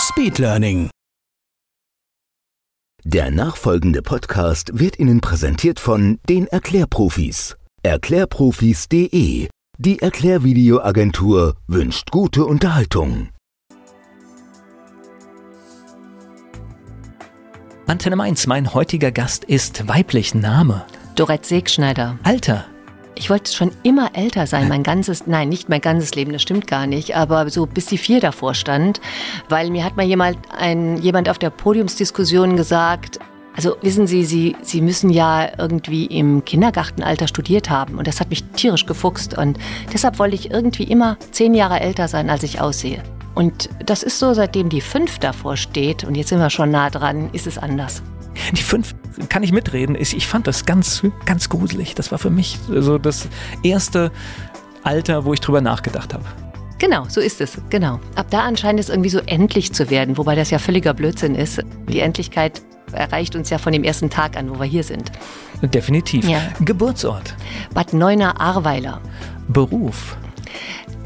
Speedlearning. Der nachfolgende Podcast wird Ihnen präsentiert von den Erklärprofis. Erklärprofis.de. Die Erklärvideoagentur wünscht gute Unterhaltung. Antenne Mainz, mein heutiger Gast ist weiblich Name. Dorette Segschneider. Alter. Ich wollte schon immer älter sein, mein ganzes, nein, nicht mein ganzes Leben, das stimmt gar nicht, aber so bis die vier davor stand, weil mir hat mal jemand, ein, jemand auf der Podiumsdiskussion gesagt, also wissen Sie, Sie, Sie müssen ja irgendwie im Kindergartenalter studiert haben und das hat mich tierisch gefuchst und deshalb wollte ich irgendwie immer zehn Jahre älter sein, als ich aussehe. Und das ist so, seitdem die fünf davor steht und jetzt sind wir schon nah dran, ist es anders. Die fünf kann ich mitreden. Ich fand das ganz, ganz gruselig. Das war für mich so das erste Alter, wo ich drüber nachgedacht habe. Genau, so ist es, genau. Ab da anscheinend es irgendwie so endlich zu werden, wobei das ja völliger Blödsinn ist. Die Endlichkeit erreicht uns ja von dem ersten Tag an, wo wir hier sind. Definitiv. Ja. Geburtsort. Bad Neuner-Ahrweiler. Beruf.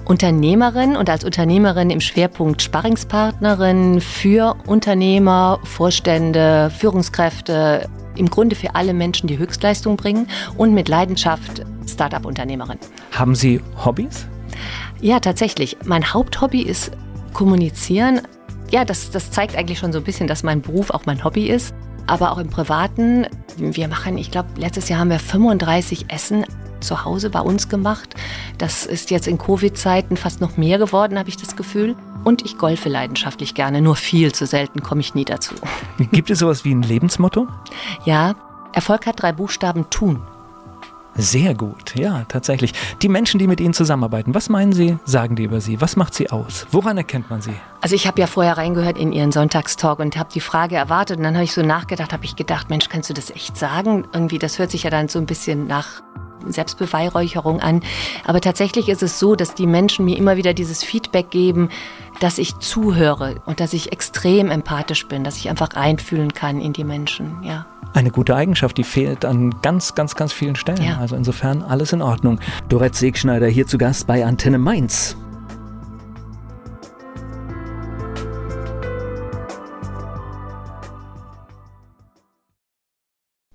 Unternehmerin und als Unternehmerin im Schwerpunkt Sparringspartnerin für Unternehmer, Vorstände, Führungskräfte, im Grunde für alle Menschen, die Höchstleistung bringen und mit Leidenschaft Startup-Unternehmerin. Haben Sie Hobbys? Ja, tatsächlich. Mein Haupthobby ist Kommunizieren. Ja, das, das zeigt eigentlich schon so ein bisschen, dass mein Beruf auch mein Hobby ist. Aber auch im Privaten. Wir machen, ich glaube, letztes Jahr haben wir 35 Essen zu Hause bei uns gemacht. Das ist jetzt in Covid-Zeiten fast noch mehr geworden, habe ich das Gefühl. Und ich golfe leidenschaftlich gerne, nur viel zu selten komme ich nie dazu. Gibt es sowas wie ein Lebensmotto? Ja, Erfolg hat drei Buchstaben tun. Sehr gut, ja, tatsächlich. Die Menschen, die mit Ihnen zusammenarbeiten, was meinen Sie, sagen die über Sie? Was macht Sie aus? Woran erkennt man Sie? Also ich habe ja vorher reingehört in Ihren Sonntagstalk und habe die Frage erwartet und dann habe ich so nachgedacht, habe ich gedacht, Mensch, kannst du das echt sagen? Irgendwie, das hört sich ja dann so ein bisschen nach Selbstbeweihräucherung an. Aber tatsächlich ist es so, dass die Menschen mir immer wieder dieses Feedback geben, dass ich zuhöre und dass ich extrem empathisch bin, dass ich einfach reinfühlen kann in die Menschen, ja. Eine gute Eigenschaft, die fehlt an ganz, ganz, ganz vielen Stellen. Ja. Also insofern alles in Ordnung. Dorette Segschneider hier zu Gast bei Antenne Mainz.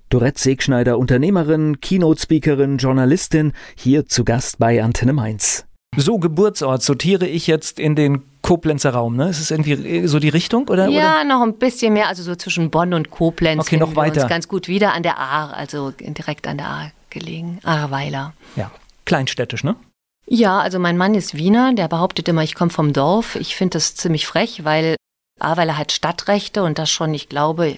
Dorette Segschneider, Unternehmerin, Keynote-Speakerin, Journalistin, hier zu Gast bei Antenne Mainz. So, Geburtsort sortiere ich jetzt in den Koblenzer Raum, ne? Ist es irgendwie so die Richtung, oder? Ja, oder? noch ein bisschen mehr, also so zwischen Bonn und Koblenz. Okay, noch finden wir weiter. Uns ganz gut wieder an der Ahr, also direkt an der Ahr gelegen, Ahrweiler. Ja, kleinstädtisch, ne? Ja, also mein Mann ist Wiener, der behauptet immer, ich komme vom Dorf. Ich finde das ziemlich frech, weil Ahrweiler hat Stadtrechte und das schon, ich glaube,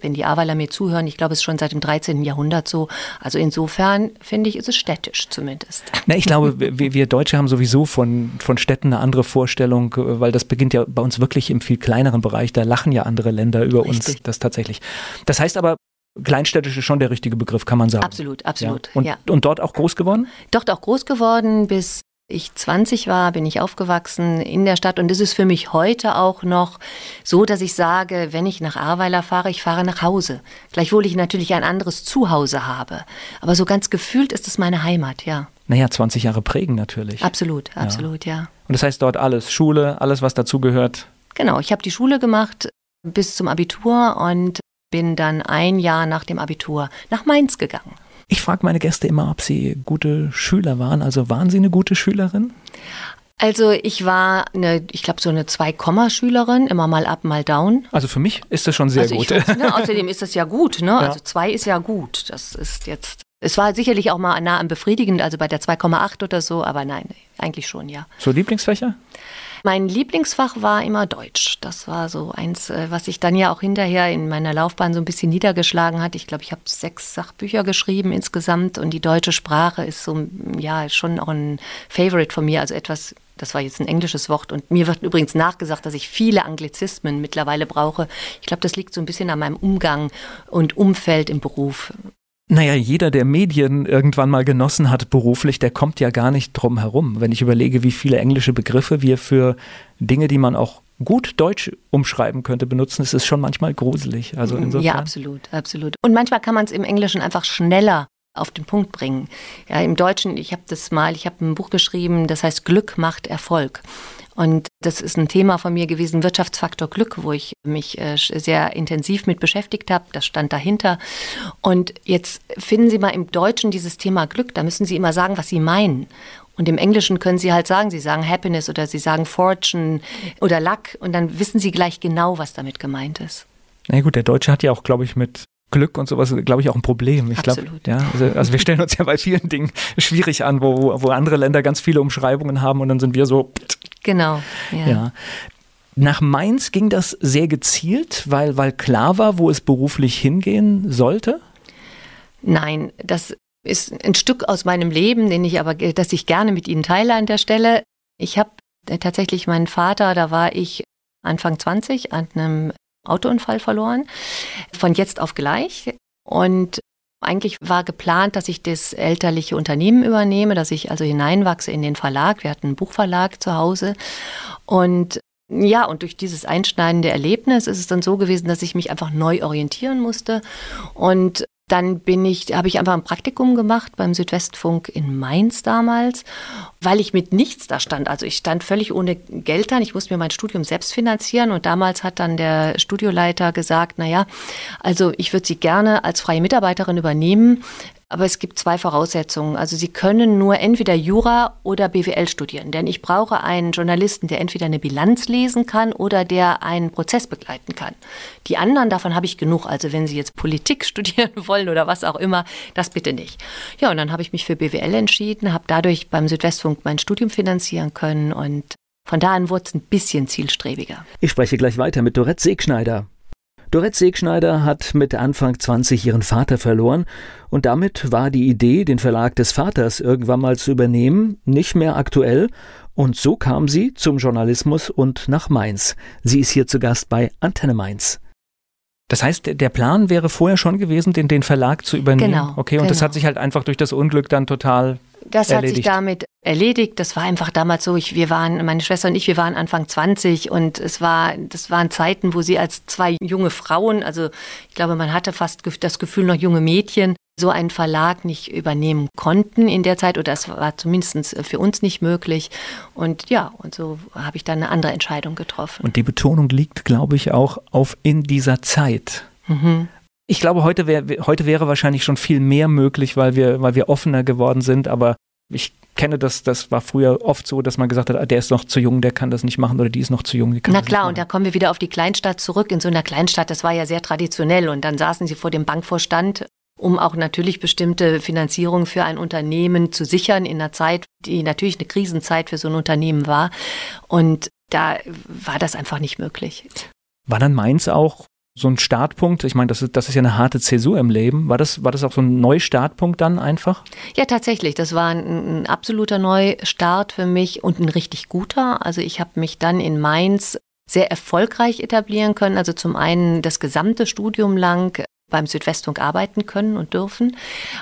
wenn die Ahrweiler mir zuhören, ich glaube, es ist schon seit dem 13. Jahrhundert so. Also insofern finde ich, ist es städtisch zumindest. Na, ich glaube, wir, wir Deutsche haben sowieso von, von Städten eine andere Vorstellung, weil das beginnt ja bei uns wirklich im viel kleineren Bereich. Da lachen ja andere Länder über uns. Richtig. Das tatsächlich. Das heißt aber, kleinstädtisch ist schon der richtige Begriff, kann man sagen. Absolut, absolut. Ja. Und, ja. und dort auch groß geworden? Dort auch groß geworden, bis ich 20 war, bin ich aufgewachsen in der Stadt und es ist für mich heute auch noch so, dass ich sage, wenn ich nach Ahrweiler fahre, ich fahre nach Hause. Gleichwohl ich natürlich ein anderes Zuhause habe. Aber so ganz gefühlt ist es meine Heimat, ja. Naja, 20 Jahre prägen natürlich. Absolut, absolut, ja. Und das heißt dort alles, Schule, alles, was dazugehört. Genau, ich habe die Schule gemacht bis zum Abitur und bin dann ein Jahr nach dem Abitur nach Mainz gegangen. Ich frage meine Gäste immer, ob sie gute Schüler waren. Also waren sie eine gute Schülerin? Also ich war eine, ich glaube so eine Zwei-Komma-Schülerin, immer mal up, mal down. Also für mich ist das schon sehr also gut. Ne, außerdem ist das ja gut, ne? Ja. Also zwei ist ja gut. Das ist jetzt. Es war sicherlich auch mal nah am befriedigend, also bei der 2,8 oder so, aber nein, eigentlich schon, ja. So Lieblingsfächer? Mein Lieblingsfach war immer Deutsch. Das war so eins, äh, was sich dann ja auch hinterher in meiner Laufbahn so ein bisschen niedergeschlagen hat. Ich glaube, ich habe sechs Sachbücher geschrieben insgesamt und die deutsche Sprache ist so, ja, schon auch ein Favorite von mir, also etwas, das war jetzt ein englisches Wort und mir wird übrigens nachgesagt, dass ich viele Anglizismen mittlerweile brauche. Ich glaube, das liegt so ein bisschen an meinem Umgang und Umfeld im Beruf. Naja, jeder, der Medien irgendwann mal genossen hat beruflich, der kommt ja gar nicht drum herum. Wenn ich überlege, wie viele englische Begriffe wir für Dinge, die man auch gut Deutsch umschreiben könnte, benutzen, ist es schon manchmal gruselig. Also insofern. Ja, absolut, absolut. Und manchmal kann man es im Englischen einfach schneller auf den Punkt bringen. Ja, im Deutschen, ich habe das mal, ich habe ein Buch geschrieben, das heißt Glück macht Erfolg. Und das ist ein Thema von mir gewesen, Wirtschaftsfaktor Glück, wo ich mich äh, sehr intensiv mit beschäftigt habe. Das stand dahinter. Und jetzt finden Sie mal im Deutschen dieses Thema Glück. Da müssen Sie immer sagen, was Sie meinen. Und im Englischen können Sie halt sagen, Sie sagen Happiness oder Sie sagen Fortune oder Luck. Und dann wissen Sie gleich genau, was damit gemeint ist. Na gut, der Deutsche hat ja auch, glaube ich, mit Glück und sowas, glaube ich, auch ein Problem. Ich glaube, ja, also, also, wir stellen uns ja bei vielen Dingen schwierig an, wo, wo andere Länder ganz viele Umschreibungen haben und dann sind wir so. Genau. Ja. ja. Nach Mainz ging das sehr gezielt, weil, weil klar war, wo es beruflich hingehen sollte? Nein, das ist ein Stück aus meinem Leben, den ich aber, das ich gerne mit Ihnen teile an der Stelle. Ich habe tatsächlich meinen Vater, da war ich Anfang 20 an einem Autounfall verloren, von jetzt auf gleich. Und eigentlich war geplant, dass ich das elterliche Unternehmen übernehme, dass ich also hineinwachse in den Verlag. Wir hatten einen Buchverlag zu Hause. Und ja, und durch dieses einschneidende Erlebnis ist es dann so gewesen, dass ich mich einfach neu orientieren musste und dann bin ich, habe ich einfach ein Praktikum gemacht beim Südwestfunk in Mainz damals, weil ich mit nichts da stand. Also ich stand völlig ohne Geld an. Ich musste mir mein Studium selbst finanzieren und damals hat dann der Studioleiter gesagt, na ja, also ich würde Sie gerne als freie Mitarbeiterin übernehmen. Aber es gibt zwei Voraussetzungen. Also Sie können nur entweder Jura oder BWL studieren. Denn ich brauche einen Journalisten, der entweder eine Bilanz lesen kann oder der einen Prozess begleiten kann. Die anderen, davon habe ich genug. Also wenn Sie jetzt Politik studieren wollen oder was auch immer, das bitte nicht. Ja, und dann habe ich mich für BWL entschieden, habe dadurch beim Südwestfunk mein Studium finanzieren können und von da an wurde es ein bisschen zielstrebiger. Ich spreche gleich weiter mit Dorette Segschneider. Dorette Segschneider hat mit Anfang 20 ihren Vater verloren und damit war die Idee, den Verlag des Vaters irgendwann mal zu übernehmen, nicht mehr aktuell und so kam sie zum Journalismus und nach Mainz. Sie ist hier zu Gast bei Antenne Mainz. Das heißt, der Plan wäre vorher schon gewesen, den, den Verlag zu übernehmen. Genau. Okay, und genau. das hat sich halt einfach durch das Unglück dann total das erledigt. hat sich damit erledigt. Das war einfach damals so. Ich, wir waren, meine Schwester und ich, wir waren Anfang 20 und es war, das waren Zeiten, wo sie als zwei junge Frauen, also ich glaube, man hatte fast das Gefühl, noch junge Mädchen, so einen Verlag nicht übernehmen konnten in der Zeit oder es war zumindest für uns nicht möglich. Und ja, und so habe ich dann eine andere Entscheidung getroffen. Und die Betonung liegt, glaube ich, auch auf in dieser Zeit. Mhm. Ich glaube, heute, wär, heute wäre wahrscheinlich schon viel mehr möglich, weil wir, weil wir offener geworden sind, aber ich kenne das, das war früher oft so, dass man gesagt hat, ah, der ist noch zu jung, der kann das nicht machen oder die ist noch zu jung, die kann Na klar, und da kommen wir wieder auf die Kleinstadt zurück. In so einer Kleinstadt, das war ja sehr traditionell und dann saßen sie vor dem Bankvorstand um auch natürlich bestimmte Finanzierung für ein Unternehmen zu sichern in einer Zeit, die natürlich eine Krisenzeit für so ein Unternehmen war. Und da war das einfach nicht möglich. War dann Mainz auch so ein Startpunkt? Ich meine, das ist, das ist ja eine harte Zäsur im Leben. War das, war das auch so ein Neustartpunkt dann einfach? Ja, tatsächlich. Das war ein, ein absoluter Neustart für mich und ein richtig guter. Also ich habe mich dann in Mainz sehr erfolgreich etablieren können. Also zum einen das gesamte Studium lang beim Südwestfunk arbeiten können und dürfen.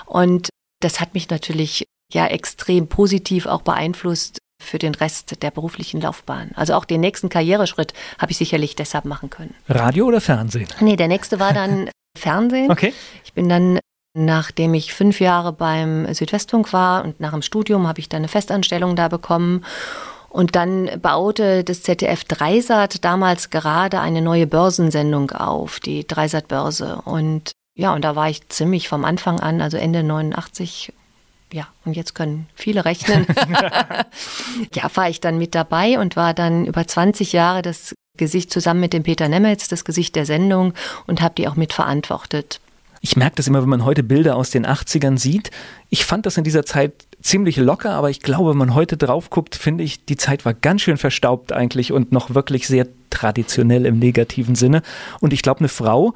Und das hat mich natürlich ja extrem positiv auch beeinflusst für den Rest der beruflichen Laufbahn. Also auch den nächsten Karriereschritt habe ich sicherlich deshalb machen können. Radio oder Fernsehen? Nee, der nächste war dann Fernsehen. Okay. Ich bin dann, nachdem ich fünf Jahre beim Südwestfunk war und nach dem Studium habe ich dann eine Festanstellung da bekommen. Und dann baute das ZDF Dreisat damals gerade eine neue Börsensendung auf, die Dreisat-Börse. Und ja, und da war ich ziemlich vom Anfang an, also Ende 89, ja, und jetzt können viele rechnen. ja, war ich dann mit dabei und war dann über 20 Jahre das Gesicht zusammen mit dem Peter Nemetz, das Gesicht der Sendung und habe die auch mitverantwortet. Ich merke das immer, wenn man heute Bilder aus den 80ern sieht. Ich fand das in dieser Zeit ziemlich locker, aber ich glaube, wenn man heute drauf guckt, finde ich, die Zeit war ganz schön verstaubt eigentlich und noch wirklich sehr traditionell im negativen Sinne. Und ich glaube, eine Frau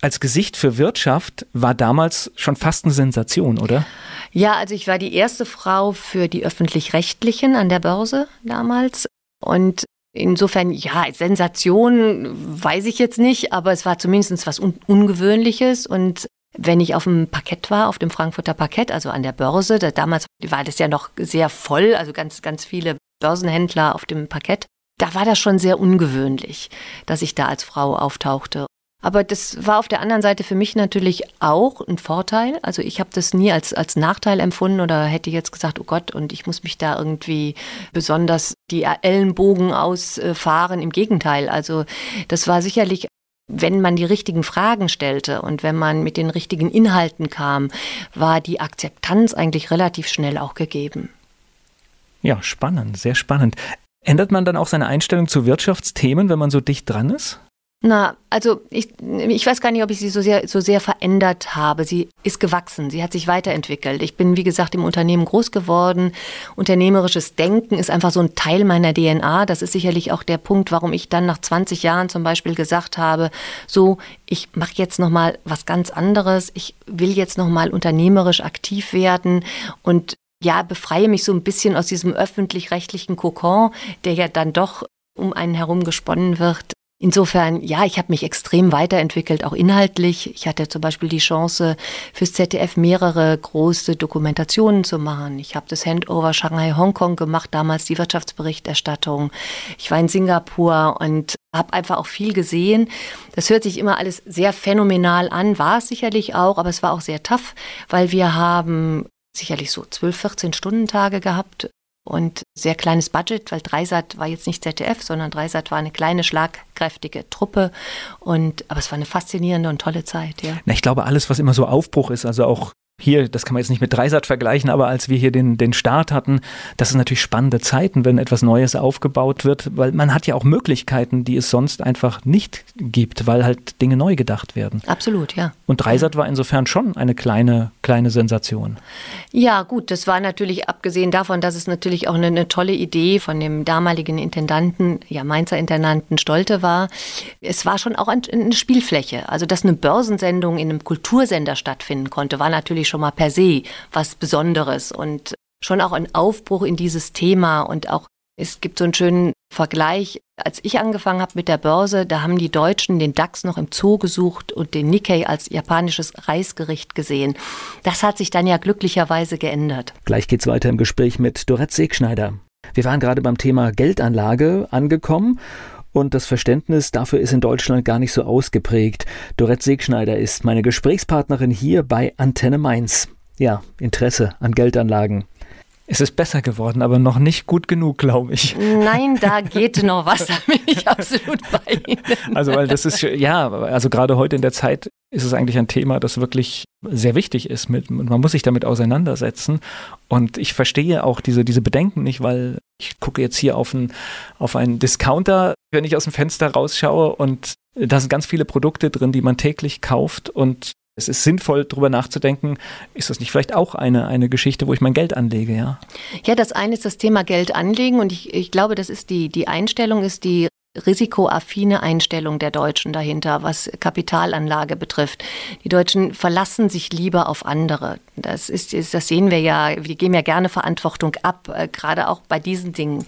als Gesicht für Wirtschaft war damals schon fast eine Sensation, oder? Ja, also ich war die erste Frau für die öffentlich-rechtlichen an der Börse damals. Und Insofern, ja, Sensation weiß ich jetzt nicht, aber es war zumindest was Un Ungewöhnliches. Und wenn ich auf dem Parkett war, auf dem Frankfurter Parkett, also an der Börse, da, damals war das ja noch sehr voll, also ganz, ganz viele Börsenhändler auf dem Parkett, da war das schon sehr ungewöhnlich, dass ich da als Frau auftauchte. Aber das war auf der anderen Seite für mich natürlich auch ein Vorteil. Also ich habe das nie als, als Nachteil empfunden oder hätte jetzt gesagt, oh Gott, und ich muss mich da irgendwie besonders die Ellenbogen ausfahren. Im Gegenteil. Also das war sicherlich wenn man die richtigen Fragen stellte und wenn man mit den richtigen Inhalten kam, war die Akzeptanz eigentlich relativ schnell auch gegeben. Ja, spannend, sehr spannend. Ändert man dann auch seine Einstellung zu Wirtschaftsthemen, wenn man so dicht dran ist? Na, also ich, ich weiß gar nicht, ob ich sie so sehr, so sehr verändert habe. Sie ist gewachsen, sie hat sich weiterentwickelt. Ich bin, wie gesagt, im Unternehmen groß geworden. Unternehmerisches Denken ist einfach so ein Teil meiner DNA. Das ist sicherlich auch der Punkt, warum ich dann nach 20 Jahren zum Beispiel gesagt habe, so, ich mache jetzt nochmal was ganz anderes. Ich will jetzt nochmal unternehmerisch aktiv werden und ja, befreie mich so ein bisschen aus diesem öffentlich-rechtlichen Kokon, der ja dann doch um einen herum gesponnen wird Insofern, ja, ich habe mich extrem weiterentwickelt, auch inhaltlich. Ich hatte zum Beispiel die Chance, fürs ZDF mehrere große Dokumentationen zu machen. Ich habe das Handover Shanghai-Hongkong gemacht, damals die Wirtschaftsberichterstattung. Ich war in Singapur und habe einfach auch viel gesehen. Das hört sich immer alles sehr phänomenal an, war es sicherlich auch, aber es war auch sehr tough, weil wir haben sicherlich so 12, 14 Stunden Tage gehabt und sehr kleines Budget, weil Dreisat war jetzt nicht ZDF, sondern Dreisat war eine kleine, schlagkräftige Truppe. Und, aber es war eine faszinierende und tolle Zeit, ja. Na, ich glaube, alles, was immer so Aufbruch ist, also auch hier, das kann man jetzt nicht mit Dreisat vergleichen, aber als wir hier den, den Start hatten, das sind natürlich spannende Zeiten, wenn etwas Neues aufgebaut wird, weil man hat ja auch Möglichkeiten, die es sonst einfach nicht gibt, weil halt Dinge neu gedacht werden. Absolut, ja. Und Dreisat war insofern schon eine kleine, kleine Sensation. Ja, gut, das war natürlich, abgesehen davon, dass es natürlich auch eine, eine tolle Idee von dem damaligen Intendanten, ja, Mainzer Intendanten Stolte war. Es war schon auch eine Spielfläche. Also, dass eine Börsensendung in einem Kultursender stattfinden konnte, war natürlich natürlich schon mal per se was Besonderes und schon auch ein Aufbruch in dieses Thema und auch es gibt so einen schönen Vergleich. Als ich angefangen habe mit der Börse, da haben die Deutschen den DAX noch im Zoo gesucht und den Nikkei als japanisches Reisgericht gesehen. Das hat sich dann ja glücklicherweise geändert. Gleich geht's weiter im Gespräch mit Dorette Segschneider. Wir waren gerade beim Thema Geldanlage angekommen und das Verständnis dafür ist in Deutschland gar nicht so ausgeprägt. Dorette Segschneider ist meine Gesprächspartnerin hier bei Antenne Mainz. Ja, Interesse an Geldanlagen. Es ist besser geworden, aber noch nicht gut genug, glaube ich. Nein, da geht noch was, da bin ich absolut bei Ihnen. Also, weil das ist, ja, also gerade heute in der Zeit ist es eigentlich ein Thema, das wirklich sehr wichtig ist. Mit, man muss sich damit auseinandersetzen. Und ich verstehe auch diese, diese Bedenken nicht, weil ich gucke jetzt hier auf, ein, auf einen Discounter, wenn ich aus dem Fenster rausschaue und da sind ganz viele Produkte drin, die man täglich kauft und es ist sinnvoll, darüber nachzudenken, ist das nicht vielleicht auch eine, eine Geschichte, wo ich mein Geld anlege, ja? Ja, das eine ist das Thema Geld anlegen und ich, ich glaube, das ist die, die Einstellung ist die risikoaffine Einstellung der Deutschen dahinter, was Kapitalanlage betrifft. Die Deutschen verlassen sich lieber auf andere. Das ist, das sehen wir ja. Wir geben ja gerne Verantwortung ab, äh, gerade auch bei diesen Dingen.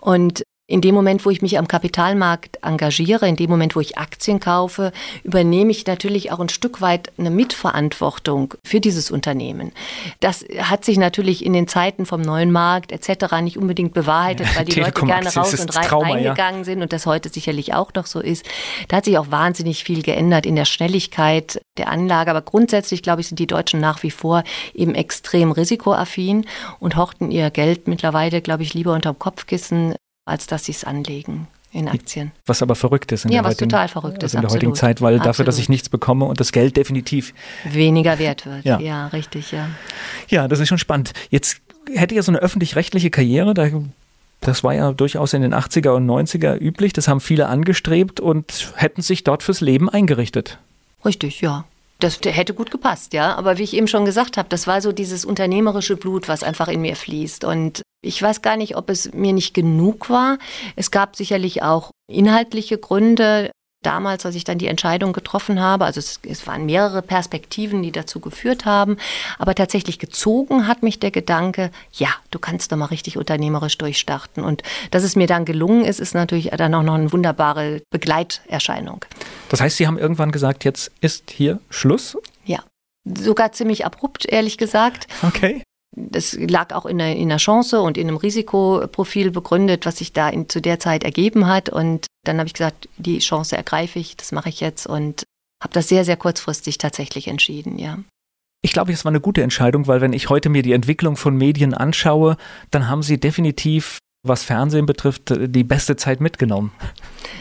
Und in dem Moment, wo ich mich am Kapitalmarkt engagiere, in dem Moment, wo ich Aktien kaufe, übernehme ich natürlich auch ein Stück weit eine Mitverantwortung für dieses Unternehmen. Das hat sich natürlich in den Zeiten vom neuen Markt etc. nicht unbedingt bewahrheitet, weil die Leute gerne raus und rein, Trauma, reingegangen ja. sind und das heute sicherlich auch noch so ist. Da hat sich auch wahnsinnig viel geändert in der Schnelligkeit der Anlage. Aber grundsätzlich, glaube ich, sind die Deutschen nach wie vor eben extrem risikoaffin und horten ihr Geld mittlerweile, glaube ich, lieber unterm Kopfkissen als dass sie es anlegen in Aktien. Was aber verrückt ist in ja, der, was heutigen, total verrückt ist, in der heutigen Zeit, weil absolut. dafür, dass ich nichts bekomme und das Geld definitiv weniger wert wird. Ja, ja richtig, ja. Ja, das ist schon spannend. Jetzt hätte ja so eine öffentlich-rechtliche Karriere, da das war ja durchaus in den 80er und 90er üblich. Das haben viele angestrebt und hätten sich dort fürs Leben eingerichtet. Richtig, ja Das hätte gut gepasst, ja. Aber wie ich eben schon gesagt habe, das war so dieses unternehmerische Blut, was einfach in mir fließt. Und ich weiß gar nicht, ob es mir nicht genug war. Es gab sicherlich auch inhaltliche Gründe damals, als ich dann die Entscheidung getroffen habe. Also es, es, waren mehrere Perspektiven, die dazu geführt haben. Aber tatsächlich gezogen hat mich der Gedanke, ja, du kannst doch mal richtig unternehmerisch durchstarten. Und dass es mir dann gelungen ist, ist natürlich dann auch noch eine wunderbare Begleiterscheinung. Das heißt, Sie haben irgendwann gesagt, jetzt ist hier Schluss? Ja. Sogar ziemlich abrupt, ehrlich gesagt. Okay das lag auch in einer, in einer, Chance und in einem Risikoprofil begründet, was sich da in, zu der Zeit ergeben hat. Und dann habe ich gesagt, die Chance ergreife ich, das mache ich jetzt und habe das sehr, sehr kurzfristig tatsächlich entschieden, ja. Ich glaube, es war eine gute Entscheidung, weil wenn ich heute mir die Entwicklung von Medien anschaue, dann haben Sie definitiv, was Fernsehen betrifft, die beste Zeit mitgenommen.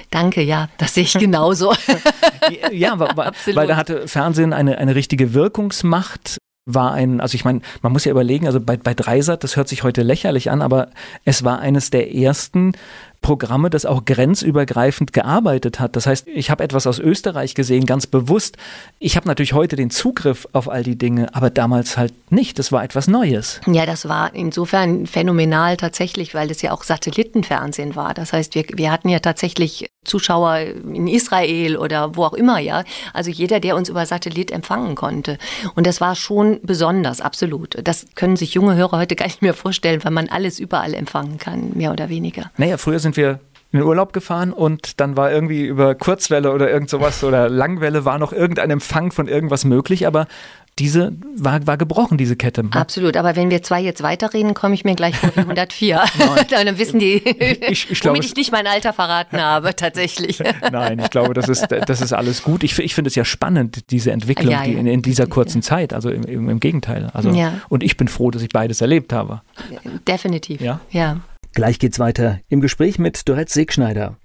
Danke, ja, das sehe ich genauso. ja, weil, weil da hatte Fernsehen eine, eine richtige Wirkungsmacht war ein, also ich meine, man muss ja überlegen, also bei, bei Dreisat, das hört sich heute lächerlich an, aber es war eines der ersten Programme, das auch grenzübergreifend gearbeitet hat. Das heißt, ich habe etwas aus Österreich gesehen, ganz bewusst. Ich habe natürlich heute den Zugriff auf all die Dinge, aber damals halt nicht. Das war etwas Neues. Ja, das war insofern phänomenal tatsächlich, weil das ja auch Satellitenfernsehen war. Das heißt, wir, wir hatten ja tatsächlich Zuschauer in Israel oder wo auch immer, ja. Also jeder, der uns über Satellit empfangen konnte. Und das war schon besonders, absolut. Das können sich junge Hörer heute gar nicht mehr vorstellen, weil man alles überall empfangen kann, mehr oder weniger. Naja, früher sind wir in den Urlaub gefahren und dann war irgendwie über Kurzwelle oder irgend sowas oder Langwelle war noch irgendein Empfang von irgendwas möglich, aber diese war, war gebrochen, diese Kette. Absolut, aber wenn wir zwei jetzt weiterreden, komme ich mir gleich vor wie 104. dann wissen die, ich, ich glaube, womit ich nicht mein Alter verraten habe, tatsächlich. Nein, ich glaube, das ist, das ist alles gut. Ich, ich finde es ja spannend, diese Entwicklung ja, ja. Die in, in, dieser kurzen ja. Zeit, also im, im, im Gegenteil. Also, Und ich bin froh, dass ich beides erlebt habe. Definitiv, ja. Gleich geht's weiter im Gespräch mit Dorette Segschneider.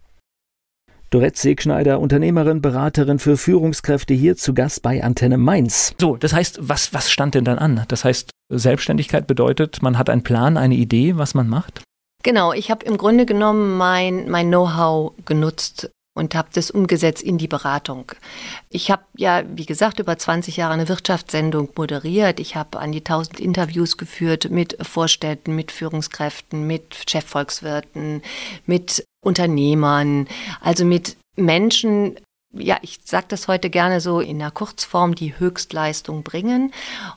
Dorette Segschneider, Unternehmerin, Beraterin für Führungskräfte hier zu Gast bei Antenne Mainz. So, das heißt, was, was stand denn dann an? Das heißt, Selbstständigkeit bedeutet, man hat einen Plan, eine Idee, was man macht? Genau, ich habe im Grunde genommen mein, mein Know-how genutzt und habe das umgesetzt in die Beratung. Ich habe ja, wie gesagt, über 20 Jahre eine Wirtschaftssendung moderiert. Ich habe an die 1000 Interviews geführt mit Vorstädten, mit Führungskräften, mit Chefvolkswirten, mit Unternehmern, also mit Menschen, ja, ich sage das heute gerne so in der Kurzform, die Höchstleistung bringen.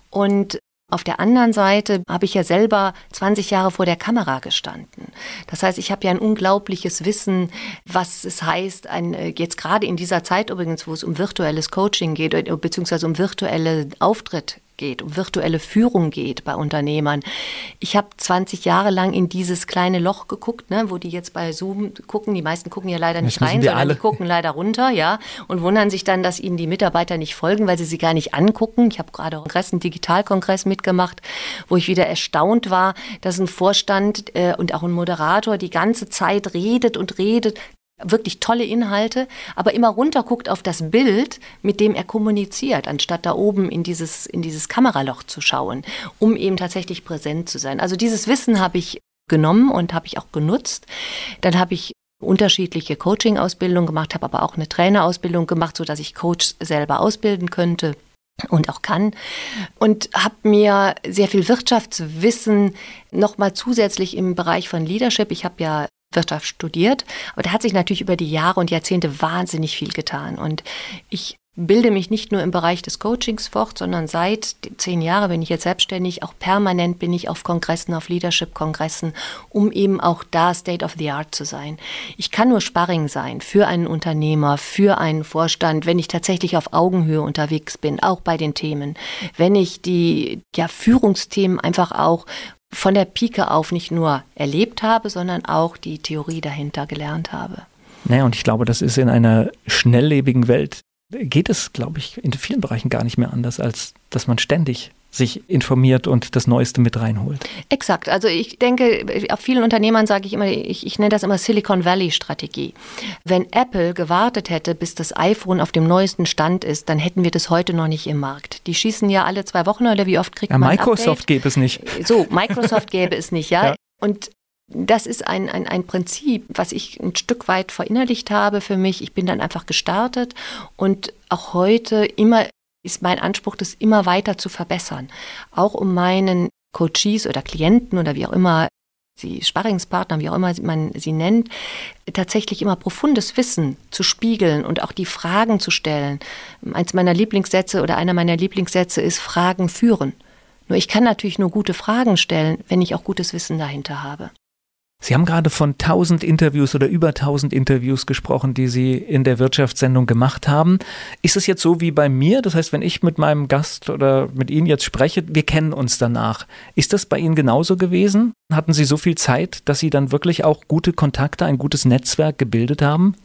Und auf der anderen Seite habe ich ja selber 20 Jahre vor der Kamera gestanden. Das heißt, ich habe ja ein unglaubliches Wissen, was es heißt, ein, äh, jetzt gerade in dieser Zeit übrigens, wo es um virtuelles Coaching geht, äh, beziehungsweise um virtuelle Auftritt geht, um virtuelle Führung geht bei Unternehmern. Ich habe 20 Jahre lang in dieses kleine Loch geguckt, ne, wo die jetzt bei Zoom gucken. Die meisten gucken ja leider nicht rein, sondern alle. die gucken leider runter, ja, und wundern sich dann, dass ihnen die Mitarbeiter nicht folgen, weil sie sie gar nicht angucken. Ich habe gerade einen Digitalkongress mitgemacht, wo ich wieder erstaunt war, dass ein Vorstand äh, und auch ein Moderator die ganze Zeit redet und redet, wirklich tolle Inhalte, aber immer runterguckt auf das Bild, mit dem er kommuniziert, anstatt da oben in dieses, in dieses Kameraloch zu schauen, um eben tatsächlich präsent zu sein. Also dieses Wissen habe ich genommen und habe ich auch genutzt. Dann habe ich unterschiedliche Coaching-Ausbildungen gemacht, habe aber auch eine Trainerausbildung gemacht, so dass ich Coach selber ausbilden könnte und auch kann und habe mir sehr viel Wirtschaftswissen noch mal zusätzlich im Bereich von Leadership. Ich habe ja Wirtschaft studiert. Aber da hat sich natürlich über die Jahre und Jahrzehnte wahnsinnig viel getan. Und ich bilde mich nicht nur im Bereich des Coachings fort, sondern seit zehn Jahren bin ich jetzt selbstständig. Auch permanent bin ich auf Kongressen, auf Leadership-Kongressen, um eben auch da State of the Art zu sein. Ich kann nur Sparring sein für einen Unternehmer, für einen Vorstand, wenn ich tatsächlich auf Augenhöhe unterwegs bin, auch bei den Themen. Wenn ich die ja, Führungsthemen einfach auch von der Pike auf nicht nur erlebt habe, sondern auch die Theorie dahinter gelernt habe. Naja, und ich glaube, das ist in einer schnelllebigen Welt, geht es, glaube ich, in vielen Bereichen gar nicht mehr anders, als dass man ständig sich informiert und das Neueste mit reinholt. Exakt. Also ich denke, auf vielen Unternehmern sage ich immer, ich, ich nenne das immer Silicon Valley Strategie. Wenn Apple gewartet hätte, bis das iPhone auf dem neuesten Stand ist, dann hätten wir das heute noch nicht im Markt. Die schießen ja alle zwei Wochen oder wie oft kriegt ja, man Microsoft gäbe es nicht. So, Microsoft gäbe es nicht, ja. ja. Und das ist ein, ein, ein Prinzip, was ich ein Stück weit verinnerlicht habe für mich. Ich bin dann einfach gestartet und auch heute immer ist mein Anspruch, das immer weiter zu verbessern. Auch um meinen Coaches oder Klienten oder wie auch immer die Sparringspartner, wie auch immer man sie nennt, tatsächlich immer profundes Wissen zu spiegeln und auch die Fragen zu stellen. Eins meiner Lieblingssätze oder einer meiner Lieblingssätze ist Fragen führen. Nur ich kann natürlich nur gute Fragen stellen, wenn ich auch gutes Wissen dahinter habe. Sie haben gerade von 1000 Interviews oder über 1000 Interviews gesprochen, die Sie in der Wirtschaftssendung gemacht haben. Ist es jetzt so wie bei mir? Das heißt, wenn ich mit meinem Gast oder mit Ihnen jetzt spreche, wir kennen uns danach. Ist das bei Ihnen genauso gewesen? Hatten Sie so viel Zeit, dass Sie dann wirklich auch gute Kontakte, ein gutes Netzwerk gebildet haben?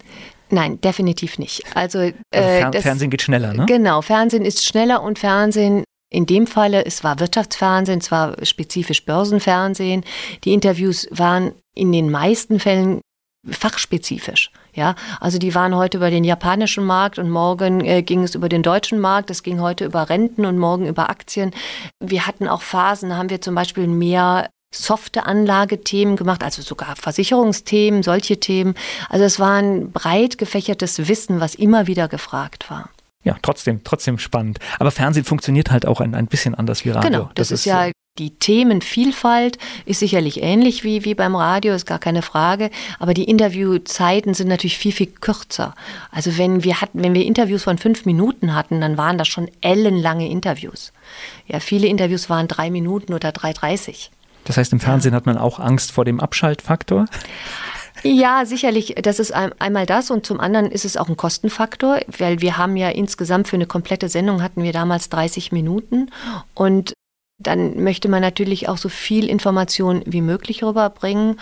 Nein, definitiv nicht. Also, also Fer das, Fernsehen geht schneller, ne? Genau, Fernsehen ist schneller und Fernsehen in dem Falle, es war Wirtschaftsfernsehen, es war spezifisch Börsenfernsehen. Die Interviews waren in den meisten Fällen fachspezifisch. Ja, also die waren heute über den japanischen Markt und morgen äh, ging es über den deutschen Markt. Es ging heute über Renten und morgen über Aktien. Wir hatten auch Phasen, haben wir zum Beispiel mehr softe Anlagethemen gemacht, also sogar Versicherungsthemen, solche Themen. Also es war ein breit gefächertes Wissen, was immer wieder gefragt war ja, trotzdem, trotzdem spannend. Aber Fernsehen funktioniert halt auch ein, ein bisschen anders wie Radio. Genau, das, das ist, ja die Themenvielfalt ist sicherlich ähnlich wie, wie beim Radio, ist gar keine Frage. Aber die Interviewzeiten sind natürlich viel, viel kürzer. Also wenn wir hatten, wenn wir Interviews von fünf Minuten hatten, dann waren das schon ellenlange Interviews. Ja, viele Interviews waren drei Minuten oder 3,30. Das heißt, im Fernsehen ja. hat man auch Angst vor dem Abschaltfaktor? Ja, sicherlich. Das ist einmal das und zum anderen ist es auch ein Kostenfaktor, weil wir haben ja insgesamt für eine komplette Sendung hatten wir damals 30 Minuten und dann möchte man natürlich auch so viel Information wie möglich rüberbringen.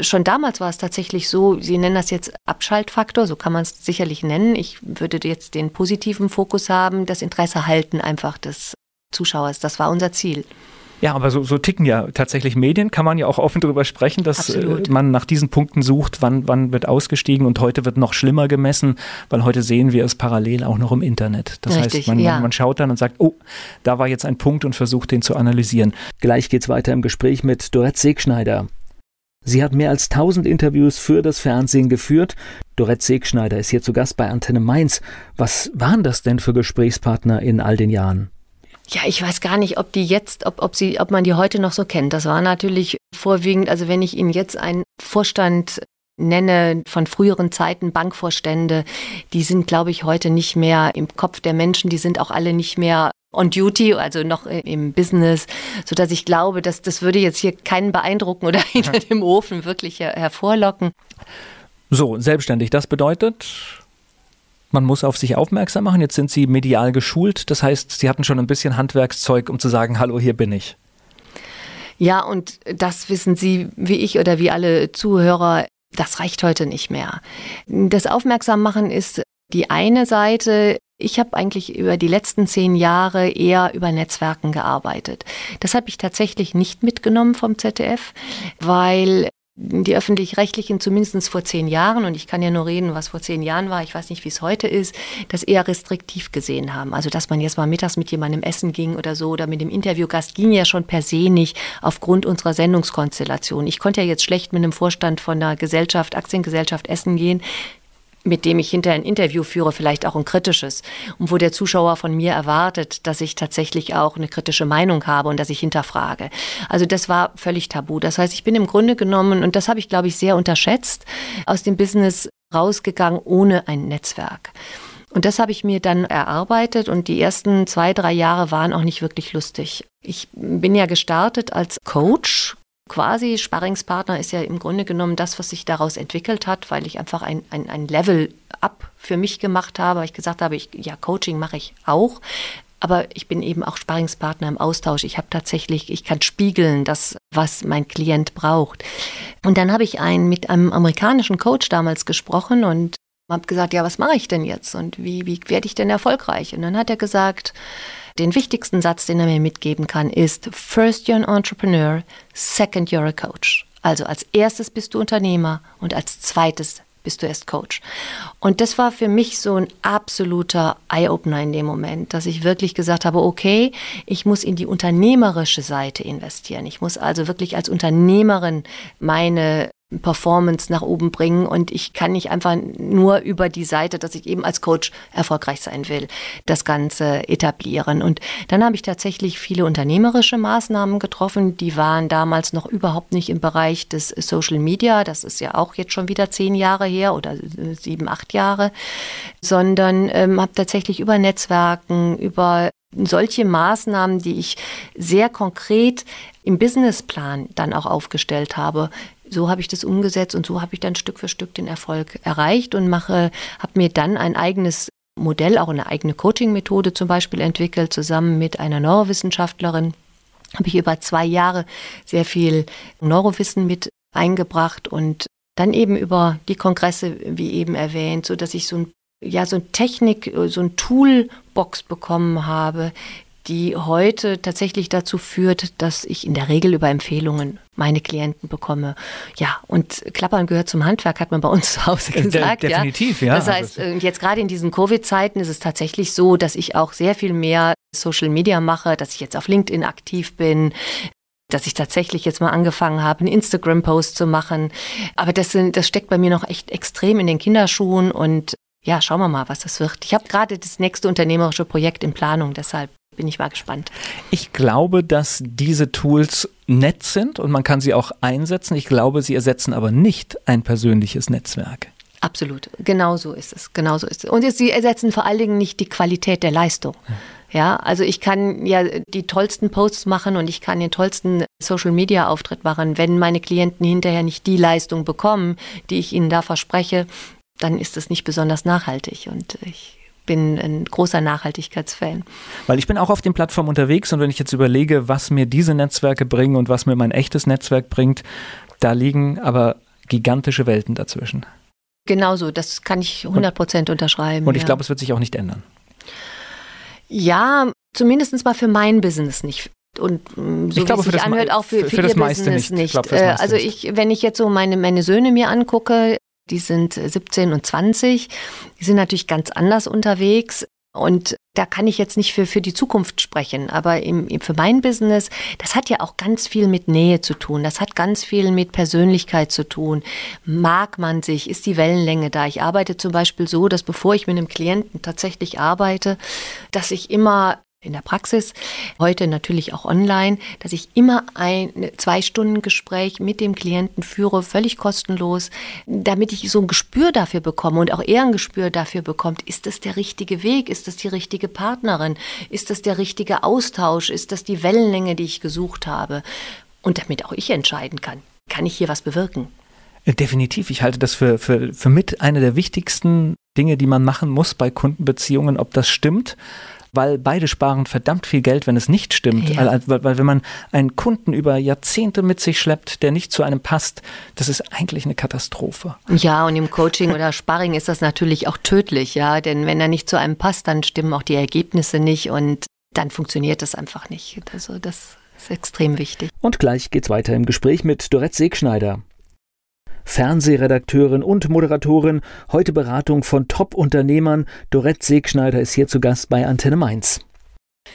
Schon damals war es tatsächlich so, Sie nennen das jetzt Abschaltfaktor, so kann man es sicherlich nennen. Ich würde jetzt den positiven Fokus haben, das Interesse halten einfach des Zuschauers. Das war unser Ziel. Ja, aber so, so ticken ja tatsächlich Medien, kann man ja auch offen darüber sprechen, dass äh, Absolut. man nach diesen Punkten sucht, wann, wann wird ausgestiegen und heute wird noch schlimmer gemessen, weil heute sehen wir es parallel auch noch im Internet. Das Richtig, heißt, man, ja. man schaut dann und sagt, oh, da war jetzt ein Punkt und versucht den zu analysieren. Gleich geht's weiter im Gespräch mit Dorette Segschneider. Sie hat mehr als 1000 Interviews für das Fernsehen geführt. Dorette Segschneider ist hier zu Gast bei Antenne Mainz. Was waren das denn für Gesprächspartner in all den Jahren? Ja, ich weiß gar nicht, ob die jetzt, ob, ob sie, ob man die heute noch so kennt. Das war natürlich vorwiegend, also wenn ich Ihnen jetzt einen Vorstand nenne von früheren Zeiten, Bankvorstände, die sind, glaube ich, heute nicht mehr im Kopf der Menschen, die sind auch alle nicht mehr on duty, also noch im Business, so dass ich glaube, dass das würde jetzt hier keinen beeindrucken oder hinter dem Ofen wirklich hervorlocken. So, selbstständig, das bedeutet, man muss auf sich aufmerksam machen. Jetzt sind Sie medial geschult. Das heißt, Sie hatten schon ein bisschen Handwerkszeug, um zu sagen, hallo, hier bin ich. Ja, und das wissen Sie wie ich oder wie alle Zuhörer, das reicht heute nicht mehr. Das Aufmerksammachen ist die eine Seite. Ich habe eigentlich über die letzten zehn Jahre eher über Netzwerken gearbeitet. Das habe ich tatsächlich nicht mitgenommen vom ZDF, weil die öffentlich-rechtlichen zumindest vor zehn Jahren, und ich kann ja nur reden, was vor zehn Jahren war, ich weiß nicht, wie es heute ist, das eher restriktiv gesehen haben. Also, dass man jetzt mal mittags mit jemandem essen ging oder so oder mit dem Interviewgast ging ja schon per se nicht aufgrund unserer Sendungskonstellation. Ich konnte ja jetzt schlecht mit einem Vorstand von einer Gesellschaft, Aktiengesellschaft essen gehen mit dem ich hinterher ein Interview führe, vielleicht auch ein kritisches und wo der Zuschauer von mir erwartet, dass ich tatsächlich auch eine kritische Meinung habe und dass ich hinterfrage. Also das war völlig tabu. Das heißt, ich bin im Grunde genommen, und das habe ich, glaube ich, sehr unterschätzt, aus dem Business rausgegangen ohne ein Netzwerk. Und das habe ich mir dann erarbeitet und die ersten zwei, drei Jahre waren auch nicht wirklich lustig. Ich bin ja gestartet als Coach, quasi Sparringspartner ist ja im Grunde genommen das, was sich daraus entwickelt hat, weil ich einfach ein, ein, ein Level up für mich gemacht habe, weil ich gesagt habe, ich, ja, Coaching mache ich auch. Aber ich bin eben auch Sparringspartner im Austausch. Ich habe tatsächlich, ich kann spiegeln, das, was mein Klient braucht. Und dann habe ich einen, mit einem amerikanischen Coach damals gesprochen und habe gesagt, ja, was mache ich denn jetzt und wie, wie werde ich denn erfolgreich? Und dann hat er gesagt, den wichtigsten Satz, den er mir mitgeben kann, ist First you're an entrepreneur, second you're a coach. Also als erstes bist du Unternehmer und als zweites bist du erst Coach. Und das war für mich so ein absoluter Eye-Opener in dem Moment, dass ich wirklich gesagt habe, okay, ich muss in die unternehmerische Seite investieren. Ich muss also wirklich als Unternehmerin meine Performance nach oben bringen und ich kann nicht einfach nur über die Seite, dass ich eben als Coach erfolgreich sein will, das Ganze etablieren. Und dann habe ich tatsächlich viele unternehmerische Maßnahmen getroffen, die waren damals noch überhaupt nicht im Bereich des Social Media, das ist ja auch jetzt schon wieder zehn Jahre her oder sieben, acht Jahre, sondern ähm, habe tatsächlich über Netzwerken, über solche Maßnahmen, die ich sehr konkret im Businessplan dann auch aufgestellt habe, so habe ich das umgesetzt und so habe ich dann Stück für Stück den Erfolg erreicht und mache, habe mir dann ein eigenes Modell, auch eine eigene Coaching-Methode zum Beispiel entwickelt, zusammen mit einer Neurowissenschaftlerin. Habe ich über zwei Jahre sehr viel Neurowissen mit eingebracht und dann eben über die Kongresse, wie eben erwähnt, so dass ich so ein ja so ein Technik, so ein Toolbox bekommen habe, die heute tatsächlich dazu führt, dass ich in der Regel über Empfehlungen meine Klienten bekomme. Ja, und Klappern gehört zum Handwerk, hat man bei uns zu Hause gesagt. De definitiv, ja. Das heißt, äh, jetzt gerade in diesen Covid-Zeiten ist es tatsächlich so, dass ich auch sehr viel mehr Social Media mache, dass ich jetzt auf LinkedIn aktiv bin, dass ich tatsächlich jetzt mal angefangen habe, einen Instagram-Post zu machen. Aber das, sind, das steckt bei mir noch echt extrem in den Kinderschuhen und ja, schauen wir mal, was das wird. Ich habe gerade das nächste unternehmerische Projekt in Planung, deshalb bin ich mal gespannt. Ich glaube, dass diese Tools nett sind und man kann sie auch einsetzen. Ich glaube, sie ersetzen aber nicht ein persönliches Netzwerk. Absolut, genau so ist es, genau so ist es. Und sie ersetzen vor allen Dingen nicht die Qualität der Leistung. Ja, also ich kann ja die tollsten Posts machen und ich kann den tollsten Social Media Auftritt machen. Wenn meine Klienten hinterher nicht die Leistung bekommen, die ich ihnen da verspreche, dann ist es nicht besonders nachhaltig. Und ich bin ein großer Nachhaltigkeitsfan. Weil ich bin auch auf den Plattformen unterwegs und wenn ich jetzt überlege, was mir diese Netzwerke bringen und was mir mein echtes Netzwerk bringt, da liegen aber gigantische Welten dazwischen. Genauso, das kann ich 100 Prozent unterschreiben. Und ich ja. glaube, es wird sich auch nicht ändern. Ja, zumindest mal für mein Business nicht. Und mm, so ich glaube, wie es sich anhört, auch für, für, für, für das Business nicht. nicht. Ich glaub, also ich, wenn ich jetzt so meine, meine Söhne mir angucke, die sind 17 und 20. Die sind natürlich ganz anders unterwegs. Und da kann ich jetzt nicht für, für die Zukunft sprechen, aber im, für mein Business, das hat ja auch ganz viel mit Nähe zu tun. Das hat ganz viel mit Persönlichkeit zu tun. Mag man sich? Ist die Wellenlänge da? Ich arbeite zum Beispiel so, dass bevor ich mit einem Klienten tatsächlich arbeite, dass ich immer in der Praxis, heute natürlich auch online, dass ich immer ein zwei Stunden Gespräch mit dem Klienten führe, völlig kostenlos, damit ich so ein Gespür dafür bekomme und auch er ein Gespür dafür bekommt, ist das der richtige Weg, ist das die richtige Partnerin, ist das der richtige Austausch, ist das die Wellenlänge, die ich gesucht habe? Und damit auch ich entscheiden kann, kann ich hier was bewirken. Äh, definitiv. Ich halte das für, für, für mit eine der wichtigsten Dinge, die man machen muss bei Kundenbeziehungen, ob das stimmt weil beide sparen verdammt viel Geld, wenn es nicht stimmt. Ja. Weil, weil, wenn man einen Kunden über Jahrzehnte mit sich schleppt, der nicht zu einem passt, das ist eigentlich eine Katastrophe. Ja, und im Coaching oder Sparring ist das natürlich auch tödlich, ja, denn wenn er nicht zu einem passt, dann stimmen auch die Ergebnisse nicht und dann funktioniert das einfach nicht. Also das ist extrem wichtig. Und gleich geht's weiter im Gespräch mit Dorette Segschneider. Fernsehredakteurin und Moderatorin, heute Beratung von Top-Unternehmern. Dorette Segschneider ist hier zu Gast bei Antenne Mainz.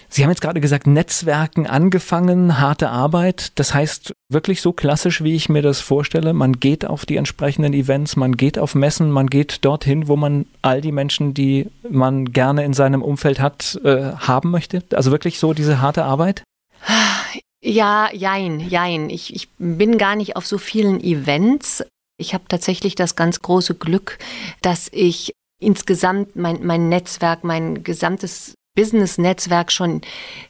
Sie haben jetzt gerade gesagt, Netzwerken angefangen, harte Arbeit. Das heißt wirklich so klassisch, wie ich mir das vorstelle. Man geht auf die entsprechenden Events, man geht auf Messen, man geht dorthin, wo man all die Menschen, die man gerne in seinem Umfeld hat, äh, haben möchte. Also wirklich so diese harte Arbeit? Ja, jein, jein. Ich, ich bin gar nicht auf so vielen Events. Ich habe tatsächlich das ganz große Glück, dass ich insgesamt mein, mein Netzwerk, mein gesamtes Business-Netzwerk schon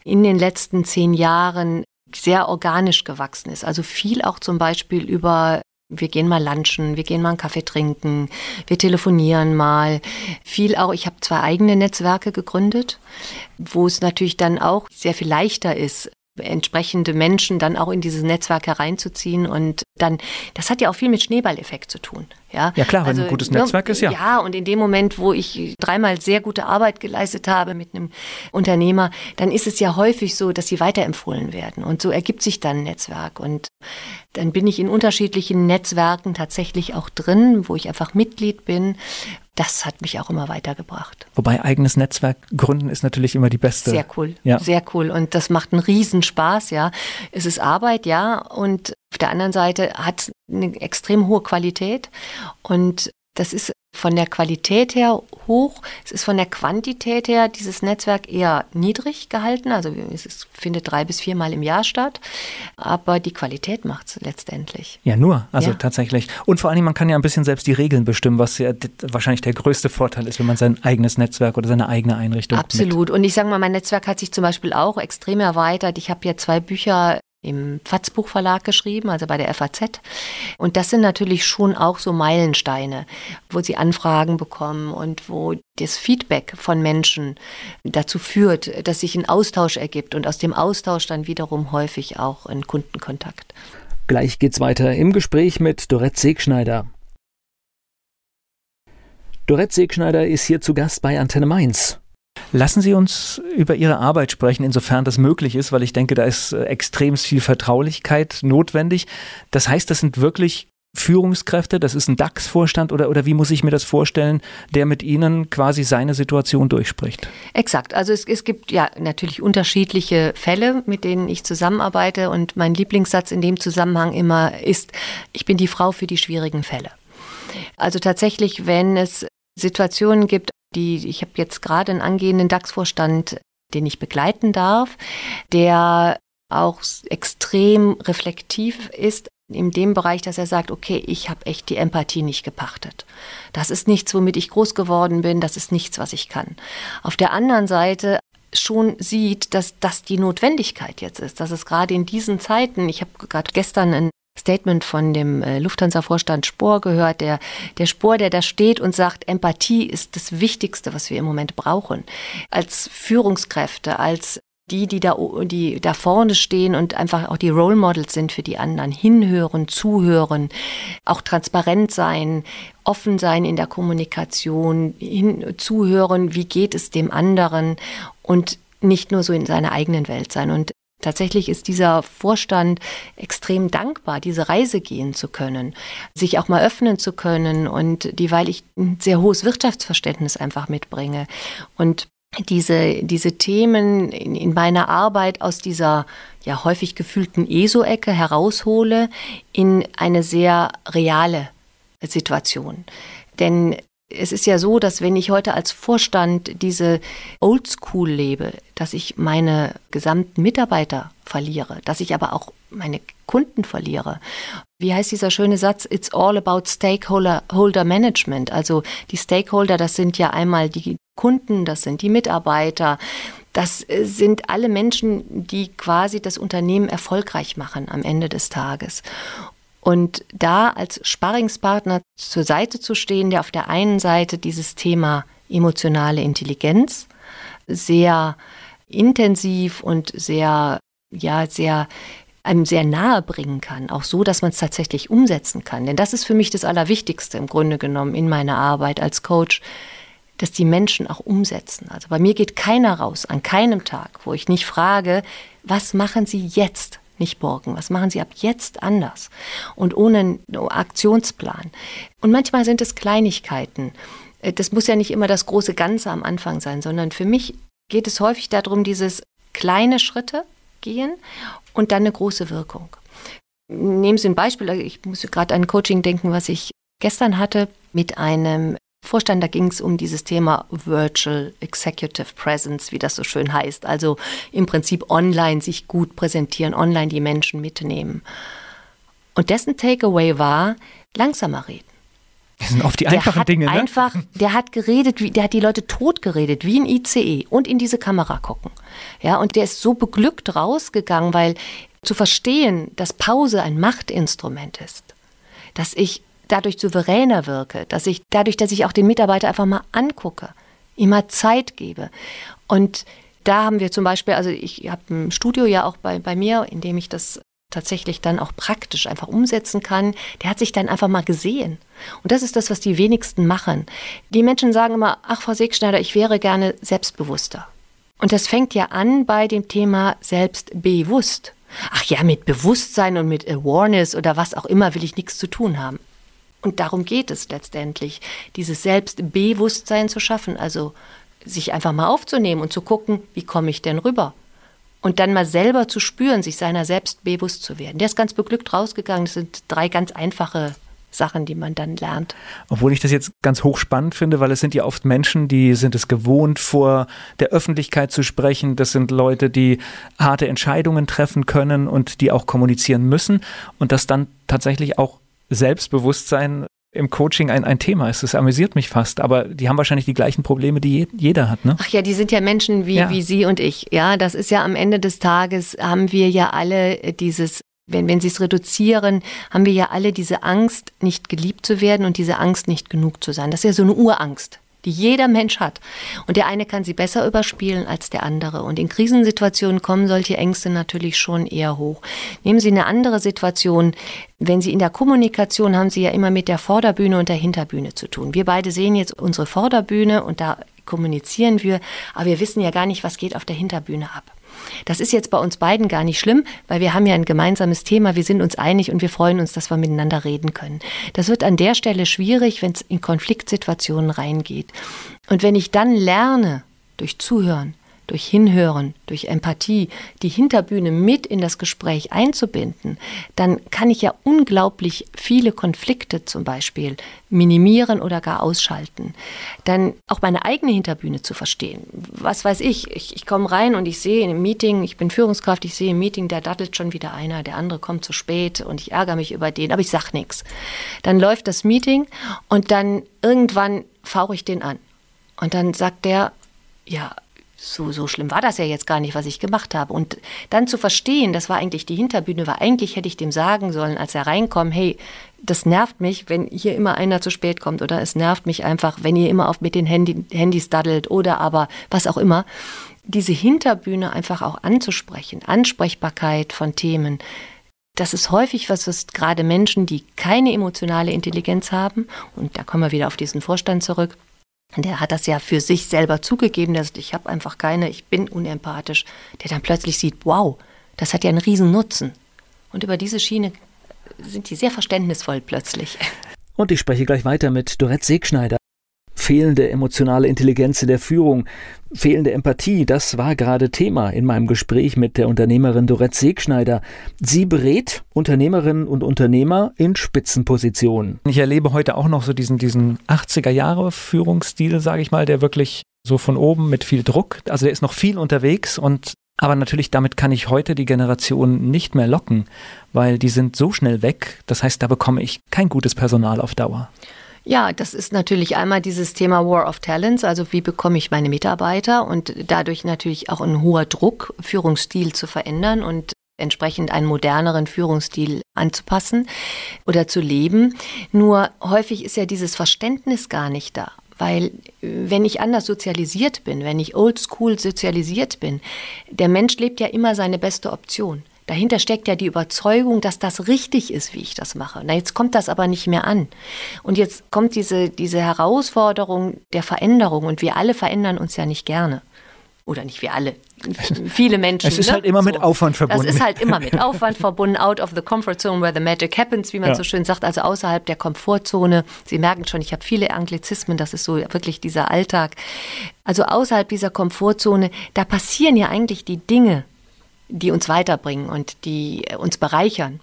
in den letzten zehn Jahren sehr organisch gewachsen ist. Also viel auch zum Beispiel über wir gehen mal lunchen, wir gehen mal einen Kaffee trinken, wir telefonieren mal. Viel auch, ich habe zwei eigene Netzwerke gegründet, wo es natürlich dann auch sehr viel leichter ist, entsprechende Menschen dann auch in dieses Netzwerk hereinzuziehen und dann, das hat ja auch viel mit Schneeballeffekt zu tun. Ja, ja klar, wenn also, ein gutes Netzwerk ne, ist, ja. Ja, und in dem Moment, wo ich dreimal sehr gute Arbeit geleistet habe mit einem Unternehmer, dann ist es ja häufig so, dass sie weiterempfohlen werden. Und so ergibt sich dann ein Netzwerk. Und dann bin ich in unterschiedlichen Netzwerken tatsächlich auch drin, wo ich einfach Mitglied bin das hat mich auch immer weitergebracht. Wobei eigenes Netzwerk gründen ist natürlich immer die beste. Sehr cool, ja. sehr cool. Und das macht einen Riesenspaß, ja. Es ist Arbeit, ja. Und Auf der anderen Seite hat es eine extrem hohe Qualität und das ist von der Qualität her hoch. Es ist von der Quantität her dieses Netzwerk eher niedrig gehalten. Also es findet drei bis viermal im Jahr statt. Aber die Qualität macht es letztendlich. Ja, nur. Also ja. tatsächlich. Und vor allem, man kann ja ein bisschen selbst die Regeln bestimmen, was ja wahrscheinlich der größte Vorteil ist, wenn man sein eigenes Netzwerk oder seine eigene Einrichtung Absolut. Mit. Und ich sage mal, mein Netzwerk hat sich zum Beispiel auch extrem erweitert. Ich habe ja zwei Bücher im Fatzbuch Verlag geschrieben, also bei der FAZ. Und das sind natürlich schon auch so Meilensteine, wo sie Anfragen bekommen und wo das Feedback von Menschen dazu führt, dass sich ein Austausch ergibt und aus dem Austausch dann wiederum häufig auch ein Kundenkontakt. Gleich geht's weiter im Gespräch mit Dorette Segschneider. Dorette Segschneider ist hier zu Gast bei Antenne Mainz. Lassen Sie uns über Ihre Arbeit sprechen, insofern das möglich ist, weil ich denke, da ist äh, extrem viel Vertraulichkeit notwendig. Das heißt, das sind wirklich Führungskräfte, das ist ein DAX-Vorstand oder, oder wie muss ich mir das vorstellen, der mit Ihnen quasi seine Situation durchspricht? Exakt. Also es, es gibt ja natürlich unterschiedliche Fälle, mit denen ich zusammenarbeite und mein Lieblingssatz in dem Zusammenhang immer ist, ich bin die Frau für die schwierigen Fälle. Also tatsächlich, wenn es Situationen gibt, die, ich habe jetzt gerade einen angehenden DAX-Vorstand, den ich begleiten darf, der auch extrem reflektiv ist in dem Bereich, dass er sagt, okay, ich habe echt die Empathie nicht gepachtet. Das ist nichts, womit ich groß geworden bin, das ist nichts, was ich kann. Auf der anderen Seite schon sieht, dass das die Notwendigkeit jetzt ist, dass es gerade in diesen Zeiten, ich habe gerade gestern ein Statement von dem äh, Lufthansa-Vorstand Spohr gehört, der, der Spohr, der da steht und sagt, Empathie ist das Wichtigste, was wir im Moment brauchen. Als Führungskräfte, als die, die da, die da vorne stehen und einfach auch die Role Models sind für die anderen. Hinhören, zuhören, auch transparent sein, offen sein in der Kommunikation, hin, zuhören, wie geht es dem anderen und nicht nur so in seiner eigenen Welt sein. Und Tatsächlich ist dieser Vorstand extrem dankbar, diese Reise gehen zu können, sich auch mal öffnen zu können und die, weil ich ein sehr hohes Wirtschaftsverständnis einfach mitbringe und diese, diese Themen in, in meiner Arbeit aus dieser ja häufig gefühlten ESO-Ecke heraushole in eine sehr reale Situation. Denn es ist ja so, dass wenn ich heute als Vorstand diese Oldschool lebe, dass ich meine gesamten Mitarbeiter verliere, dass ich aber auch meine Kunden verliere. Wie heißt dieser schöne Satz? It's all about Stakeholder Holder Management. Also die Stakeholder, das sind ja einmal die Kunden, das sind die Mitarbeiter, das sind alle Menschen, die quasi das Unternehmen erfolgreich machen am Ende des Tages. Und da als Sparringspartner zur Seite zu stehen, der auf der einen Seite dieses Thema emotionale Intelligenz sehr intensiv und sehr, ja, sehr einem sehr nahe bringen kann, auch so, dass man es tatsächlich umsetzen kann. Denn das ist für mich das Allerwichtigste im Grunde genommen in meiner Arbeit als Coach, dass die Menschen auch umsetzen. Also bei mir geht keiner raus an keinem Tag, wo ich nicht frage, was machen Sie jetzt? Nicht morgen. Was machen Sie ab jetzt anders? Und ohne Aktionsplan. Und manchmal sind es Kleinigkeiten. Äh, das muss ja nicht immer das große Ganze am Anfang sein, sondern für mich geht es häufig darum, dieses kleine Schritte gehen und dann eine große Wirkung. Nehmen Sie ein Beispiel, ich muss gerade an Coaching denken, was ich gestern hatte mit einem Vorstand, da ging es um dieses Thema Virtual Executive Presence, wie das so schön heißt. Also im Prinzip online sich gut präsentieren, online die Menschen mitnehmen. Und dessen Takeaway war, langsamer reden. Das sind oft die einfachen Dinge, ne? Einfach, der hat geredet, wie, der hat die Leute tot geredet, wie ein ICE und in diese Kamera gucken. Ja, und der ist so beglückt rausgegangen, weil zu verstehen, dass Pause ein Machtinstrument ist, dass ich dadurch souveräner wirke, dass ich dadurch, dass ich auch den Mitarbeiter einfach mal angucke, ihm mal Zeit gebe. Und da haben wir zum Beispiel, also ich habe ein Studio ja auch bei, bei mir, in dem ich das tatsächlich dann auch praktisch einfach umsetzen kann, der hat sich dann einfach mal gesehen. Und das ist das, was die wenigsten machen. Die Menschen sagen immer, ach, Frau Segschneider, ich wäre gerne selbstbewusster. Und das fängt ja an bei dem Thema selbstbewusst. Ach ja, mit Bewusstsein und mit Awareness oder was auch immer will ich nichts zu tun haben. Und darum geht es letztendlich, dieses Selbstbewusstsein zu schaffen, also sich einfach mal aufzunehmen und zu gucken, wie komme ich denn rüber? und dann mal selber zu spüren, sich seiner selbst bewusst zu werden. Der ist ganz beglückt rausgegangen. Das sind drei ganz einfache Sachen, die man dann lernt. Obwohl ich das jetzt ganz hochspannend finde, weil es sind ja oft Menschen, die sind es gewohnt, vor der Öffentlichkeit zu sprechen. Das sind Leute, die harte Entscheidungen treffen können und die auch kommunizieren müssen und das dann tatsächlich auch Selbstbewusstsein im Coaching ein, ein Thema ist. Das amüsiert mich fast, aber die haben wahrscheinlich die gleichen Probleme, die jeder hat. Ne? Ach ja, die sind ja Menschen wie, ja. wie Sie und ich. Ja, das ist ja am Ende des Tages, haben wir ja alle dieses wenn, wenn sie es reduzieren, haben wir ja alle diese Angst, nicht geliebt zu werden und diese Angst, nicht genug zu sein. Das ist ja so eine Urangst die jeder Mensch hat. Und der eine kann sie besser überspielen als der andere. Und in Krisensituationen kommen solche Ängste natürlich schon eher hoch. Nehmen Sie eine andere Situation. Wenn Sie in der Kommunikation haben Sie ja immer mit der Vorderbühne und der Hinterbühne zu tun. Wir beide sehen jetzt unsere Vorderbühne und da kommunizieren wir, aber wir wissen ja gar nicht, was geht auf der Hinterbühne ab. Das ist jetzt bei uns beiden gar nicht schlimm, weil wir haben ja ein gemeinsames Thema, wir sind uns einig und wir freuen uns, dass wir miteinander reden können. Das wird an der Stelle schwierig, wenn es in Konfliktsituationen reingeht. Und wenn ich dann lerne, durch Zuhören, durch Hinhören, durch Empathie die Hinterbühne mit in das Gespräch einzubinden, dann kann ich ja unglaublich viele Konflikte zum Beispiel minimieren oder gar ausschalten. Dann auch meine eigene Hinterbühne zu verstehen. Was weiß ich, ich, ich komme rein und ich sehe in einem Meeting, ich bin Führungskraft, ich sehe im Meeting, da dattelt schon wieder einer, der andere kommt zu spät und ich ärgere mich über den, aber ich sage nichts. Dann läuft das Meeting und dann irgendwann fauche ich den an. Und dann sagt der, ja, so, so schlimm war das ja jetzt gar nicht, was ich gemacht habe. Und dann zu verstehen, das war eigentlich die Hinterbühne, war eigentlich hätte ich dem sagen sollen, als er reinkommt, hey, das nervt mich, wenn hier immer einer zu spät kommt oder es nervt mich einfach, wenn ihr immer auf mit den Handy, Handys daddelt oder aber was auch immer. Diese Hinterbühne einfach auch anzusprechen, Ansprechbarkeit von Themen, das ist häufig was, was gerade Menschen, die keine emotionale Intelligenz haben, und da kommen wir wieder auf diesen Vorstand zurück, der hat das ja für sich selber zugegeben, dass ich habe einfach keine, ich bin unempathisch, der dann plötzlich sieht, wow, das hat ja einen riesen Nutzen. Und über diese Schiene sind die sehr verständnisvoll plötzlich. Und ich spreche gleich weiter mit Dorette Segschneider fehlende emotionale Intelligenz in der Führung, fehlende Empathie, das war gerade Thema in meinem Gespräch mit der Unternehmerin Dorette Segschneider. Sie berät Unternehmerinnen und Unternehmer in Spitzenpositionen. Ich erlebe heute auch noch so diesen, diesen 80er Jahre Führungsstil, sage ich mal, der wirklich so von oben mit viel Druck, also der ist noch viel unterwegs und aber natürlich damit kann ich heute die Generation nicht mehr locken, weil die sind so schnell weg. Das heißt, da bekomme ich kein gutes Personal auf Dauer. Ja, das ist natürlich einmal dieses Thema War of Talents, also wie bekomme ich meine Mitarbeiter und dadurch natürlich auch ein hoher Druck, Führungsstil zu verändern und entsprechend einen moderneren Führungsstil anzupassen oder zu leben. Nur häufig ist ja dieses Verständnis gar nicht da. Weil wenn ich anders sozialisiert bin, wenn ich oldschool sozialisiert bin, der Mensch lebt ja immer seine beste Option. Dahinter steckt ja die Überzeugung, dass das richtig ist, wie ich das mache. Na, jetzt kommt das aber nicht mehr an. Und jetzt kommt diese, diese Herausforderung der Veränderung und wir alle verändern uns ja nicht gerne. Oder nicht wir alle, viele Menschen. Es ist ne? halt immer so. mit Aufwand verbunden. Das ist halt immer mit Aufwand verbunden, out of the comfort zone where the magic happens, wie man ja. so schön sagt, also außerhalb der Komfortzone. Sie merken schon, ich habe viele Anglizismen, das ist so wirklich dieser Alltag. Also außerhalb dieser Komfortzone, da passieren ja eigentlich die Dinge, die uns weiterbringen und die uns bereichern.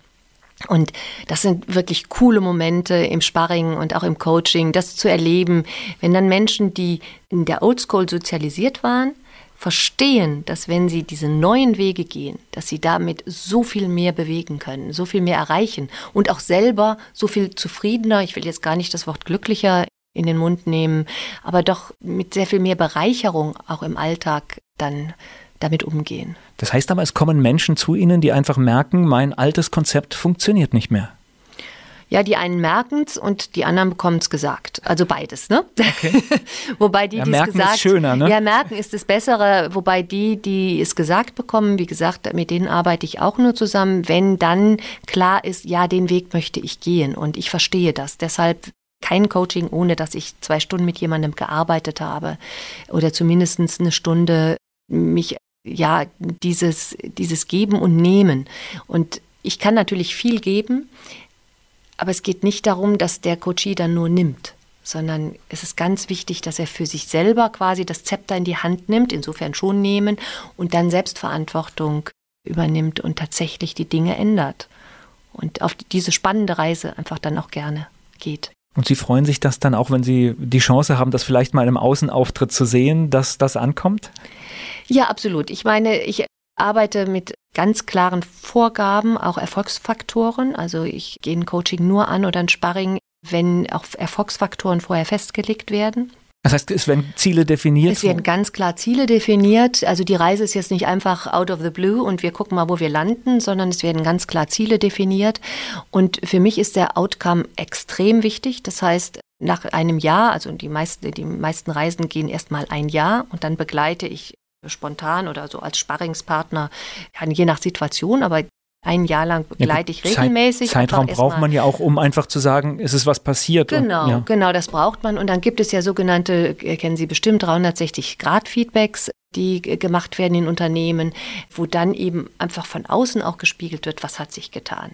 Und das sind wirklich coole Momente im Sparring und auch im Coaching, das zu erleben, wenn dann Menschen, die in der Oldschool sozialisiert waren, verstehen, dass wenn sie diese neuen Wege gehen, dass sie damit so viel mehr bewegen können, so viel mehr erreichen und auch selber so viel zufriedener, ich will jetzt gar nicht das Wort glücklicher in den Mund nehmen, aber doch mit sehr viel mehr Bereicherung auch im Alltag dann damit umgehen. Das heißt aber, es kommen Menschen zu Ihnen, die einfach merken, mein altes Konzept funktioniert nicht mehr. Ja, die einen merken es und die anderen bekommen es gesagt. Also beides, ne? Okay. wobei die, ja, die es gesagt ist schöner, ne? Ja, merken ist das Bessere, wobei die, die es gesagt bekommen, wie gesagt, mit denen arbeite ich auch nur zusammen, wenn dann klar ist, ja, den Weg möchte ich gehen und ich verstehe das. Deshalb kein Coaching, ohne dass ich zwei Stunden mit jemandem gearbeitet habe oder zumindest eine Stunde mich ja, dieses, dieses Geben und Nehmen. Und ich kann natürlich viel geben, aber es geht nicht darum, dass der Coachie dann nur nimmt, sondern es ist ganz wichtig, dass er für sich selber quasi das Zepter in die Hand nimmt, insofern schon nehmen, und dann Selbstverantwortung übernimmt und tatsächlich die Dinge ändert. Und auf diese spannende Reise einfach dann auch gerne geht. Und Sie freuen sich das dann auch, wenn Sie die Chance haben, das vielleicht mal im Außenauftritt zu sehen, dass das ankommt? Ja, absolut. Ich meine, ich arbeite mit ganz klaren Vorgaben, auch Erfolgsfaktoren. Also ich gehe ein Coaching nur an oder ein Sparring, wenn auch Erfolgsfaktoren vorher festgelegt werden. Das heißt, es werden Ziele definiert? Es werden ganz klar Ziele definiert. Also die Reise ist jetzt nicht einfach out of the blue und wir gucken mal, wo wir landen, sondern es werden ganz klar Ziele definiert. Und für mich ist der Outcome extrem wichtig. Das heißt, nach einem Jahr, also die meisten, die meisten Reisen gehen erst mal ein Jahr und dann begleite ich spontan oder so als Sparringspartner, je nach Situation, aber ein Jahr lang begleite ich regelmäßig. Zeit, Zeitraum braucht man ja auch, um einfach zu sagen, es ist was passiert. Genau, und, ja. genau, das braucht man. Und dann gibt es ja sogenannte, kennen Sie bestimmt, 360-Grad-Feedbacks, die gemacht werden in Unternehmen, wo dann eben einfach von außen auch gespiegelt wird, was hat sich getan.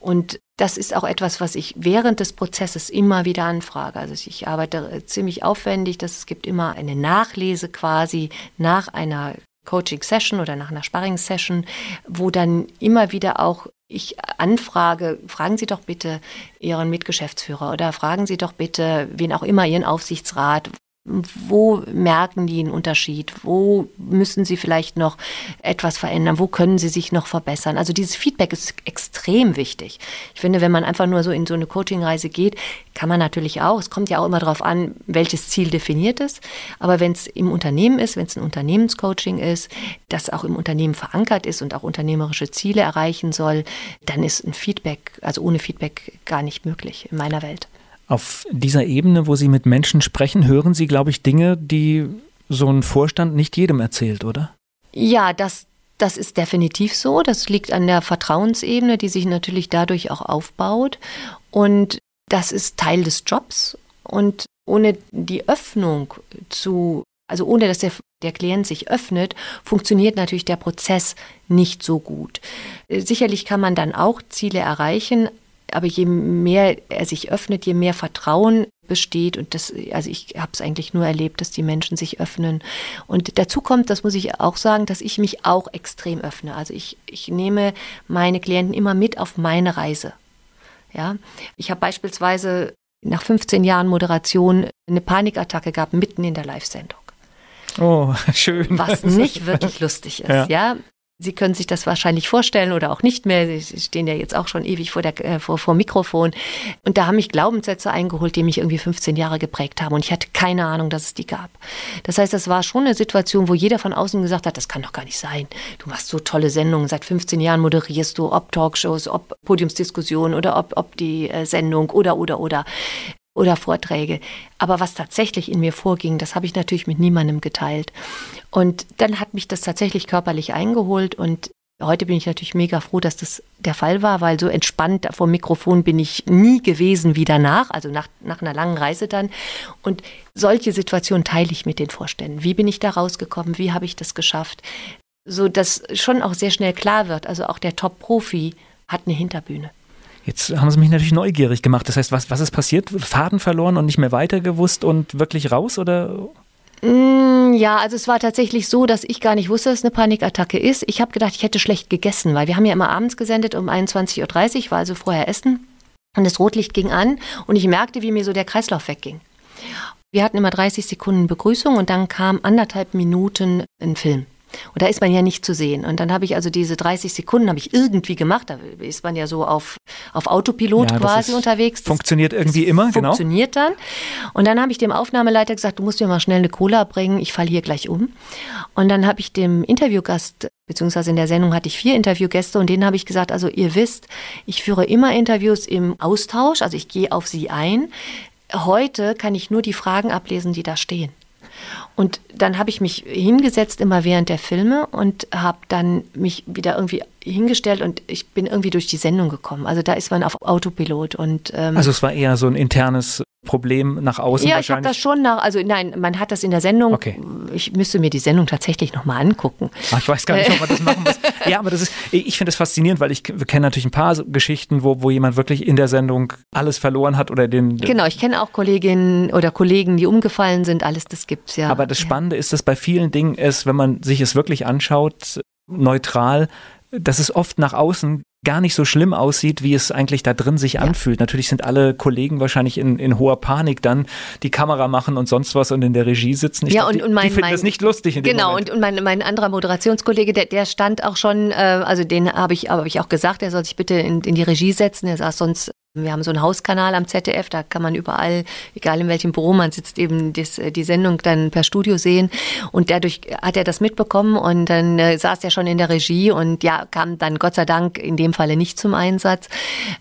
Und das ist auch etwas, was ich während des Prozesses immer wieder anfrage. Also ich arbeite ziemlich aufwendig, dass es gibt immer eine Nachlese quasi nach einer Coaching-Session oder nach einer Sparring-Session, wo dann immer wieder auch ich anfrage, fragen Sie doch bitte Ihren Mitgeschäftsführer oder fragen Sie doch bitte, wen auch immer, Ihren Aufsichtsrat, wo merken die einen Unterschied? Wo müssen sie vielleicht noch etwas verändern? Wo können sie sich noch verbessern? Also dieses Feedback ist extrem wichtig. Ich finde, wenn man einfach nur so in so eine Coachingreise geht, kann man natürlich auch. Es kommt ja auch immer darauf an, welches Ziel definiert ist. Aber wenn es im Unternehmen ist, wenn es ein Unternehmenscoaching ist, das auch im Unternehmen verankert ist und auch unternehmerische Ziele erreichen soll, dann ist ein Feedback, also ohne Feedback gar nicht möglich in meiner Welt. Auf dieser Ebene, wo Sie mit Menschen sprechen, hören Sie, glaube ich, Dinge, die so ein Vorstand nicht jedem erzählt, oder? Ja, das, das ist definitiv so. Das liegt an der Vertrauensebene, die sich natürlich dadurch auch aufbaut. Und das ist Teil des Jobs. Und ohne die Öffnung zu, also ohne dass der, der Klient sich öffnet, funktioniert natürlich der Prozess nicht so gut. Sicherlich kann man dann auch Ziele erreichen, aber je mehr er sich öffnet, je mehr Vertrauen besteht und das, also ich habe es eigentlich nur erlebt, dass die Menschen sich öffnen. Und dazu kommt, das muss ich auch sagen, dass ich mich auch extrem öffne. Also ich, ich nehme meine Klienten immer mit auf meine Reise. Ja, ich habe beispielsweise nach 15 Jahren Moderation eine Panikattacke gehabt mitten in der Live-Sendung. Oh, schön. Was nicht wirklich lustig ist, ja. ja. Sie können sich das wahrscheinlich vorstellen oder auch nicht mehr. Sie stehen ja jetzt auch schon ewig vor, der, äh, vor, vor Mikrofon. Und da haben mich Glaubenssätze eingeholt, die mich irgendwie 15 Jahre geprägt haben. Und ich hatte keine Ahnung, dass es die gab. Das heißt, das war schon eine Situation, wo jeder von außen gesagt hat, das kann doch gar nicht sein. Du machst so tolle Sendungen. Seit 15 Jahren moderierst du, ob Talkshows, ob Podiumsdiskussionen oder ob, ob die äh, Sendung oder, oder, oder oder Vorträge. Aber was tatsächlich in mir vorging, das habe ich natürlich mit niemandem geteilt. Und dann hat mich das tatsächlich körperlich eingeholt und Heute bin ich natürlich mega froh, dass das der Fall war, weil so entspannt vor Mikrofon bin ich nie gewesen wie danach, also nach, nach einer langen Reise dann. Und solche Situationen teile ich mit den Vorständen. Wie bin ich da rausgekommen? Wie habe ich das geschafft? So dass schon auch sehr schnell klar wird, also auch der Top-Profi hat eine Hinterbühne. Jetzt haben Sie mich natürlich neugierig gemacht. Das heißt, was, was ist passiert? Faden verloren und nicht mehr weitergewusst und wirklich raus oder? Mm, ja, also es war tatsächlich so, dass ich gar nicht wusste, dass es eine Panikattacke ist. Ich habe gedacht, ich hätte schlecht gegessen, weil wir haben ja immer abends gesendet um 21.30 Uhr, war also vorher Essen. Und das Rotlicht ging an und ich merkte, wie mir so der Kreislauf wegging. Wir hatten immer 30 Sekunden Begrüßung und dann kam anderthalb Minuten ein Film. Und da ist man ja nicht zu sehen. Und dann habe ich also diese 30 Sekunden habe ich irgendwie gemacht. Da ist man ja so auf, auf Autopilot ja, quasi unterwegs. Das funktioniert irgendwie immer, genau. Funktioniert dann. Und dann habe ich dem Aufnahmeleiter gesagt, du musst mir mal schnell eine Cola bringen, ich falle hier gleich um. Und dann habe ich dem Interviewgast beziehungsweise in der Sendung hatte ich vier Interviewgäste und denen habe ich gesagt, also ihr wisst, ich führe immer Interviews im Austausch, also ich gehe auf sie ein. Heute kann ich nur die Fragen ablesen, die da stehen. Und dann habe ich mich hingesetzt immer während der Filme und habe dann mich wieder irgendwie hingestellt und ich bin irgendwie durch die Sendung gekommen. Also da ist man auf Autopilot und ähm, also es war eher so ein internes Problem nach außen ja, wahrscheinlich? Ja, ich habe das schon nach, also nein, man hat das in der Sendung, okay. ich müsste mir die Sendung tatsächlich nochmal angucken. Ach, ich weiß gar nicht, ob man das machen muss. ja, aber das ist, ich finde es faszinierend, weil ich kenne natürlich ein paar Geschichten, wo, wo jemand wirklich in der Sendung alles verloren hat oder den... Genau, ich kenne auch Kolleginnen oder Kollegen, die umgefallen sind, alles das gibt's ja. Aber das Spannende ja. ist, dass bei vielen Dingen ist, wenn man sich es wirklich anschaut, neutral, dass es oft nach außen gar nicht so schlimm aussieht, wie es eigentlich da drin sich ja. anfühlt. Natürlich sind alle Kollegen wahrscheinlich in, in hoher Panik dann, die Kamera machen und sonst was und in der Regie sitzen. Ich ja, glaub, und, und mein, die finden mein, das nicht lustig. In genau, und, und mein, mein anderer Moderationskollege, der, der stand auch schon, äh, also den habe ich, hab ich auch gesagt, er soll sich bitte in, in die Regie setzen. Er saß sonst wir haben so einen Hauskanal am ZDF, da kann man überall, egal in welchem Büro man sitzt, eben das, die Sendung dann per Studio sehen. Und dadurch hat er das mitbekommen und dann äh, saß er schon in der Regie und ja, kam dann Gott sei Dank in dem Falle nicht zum Einsatz.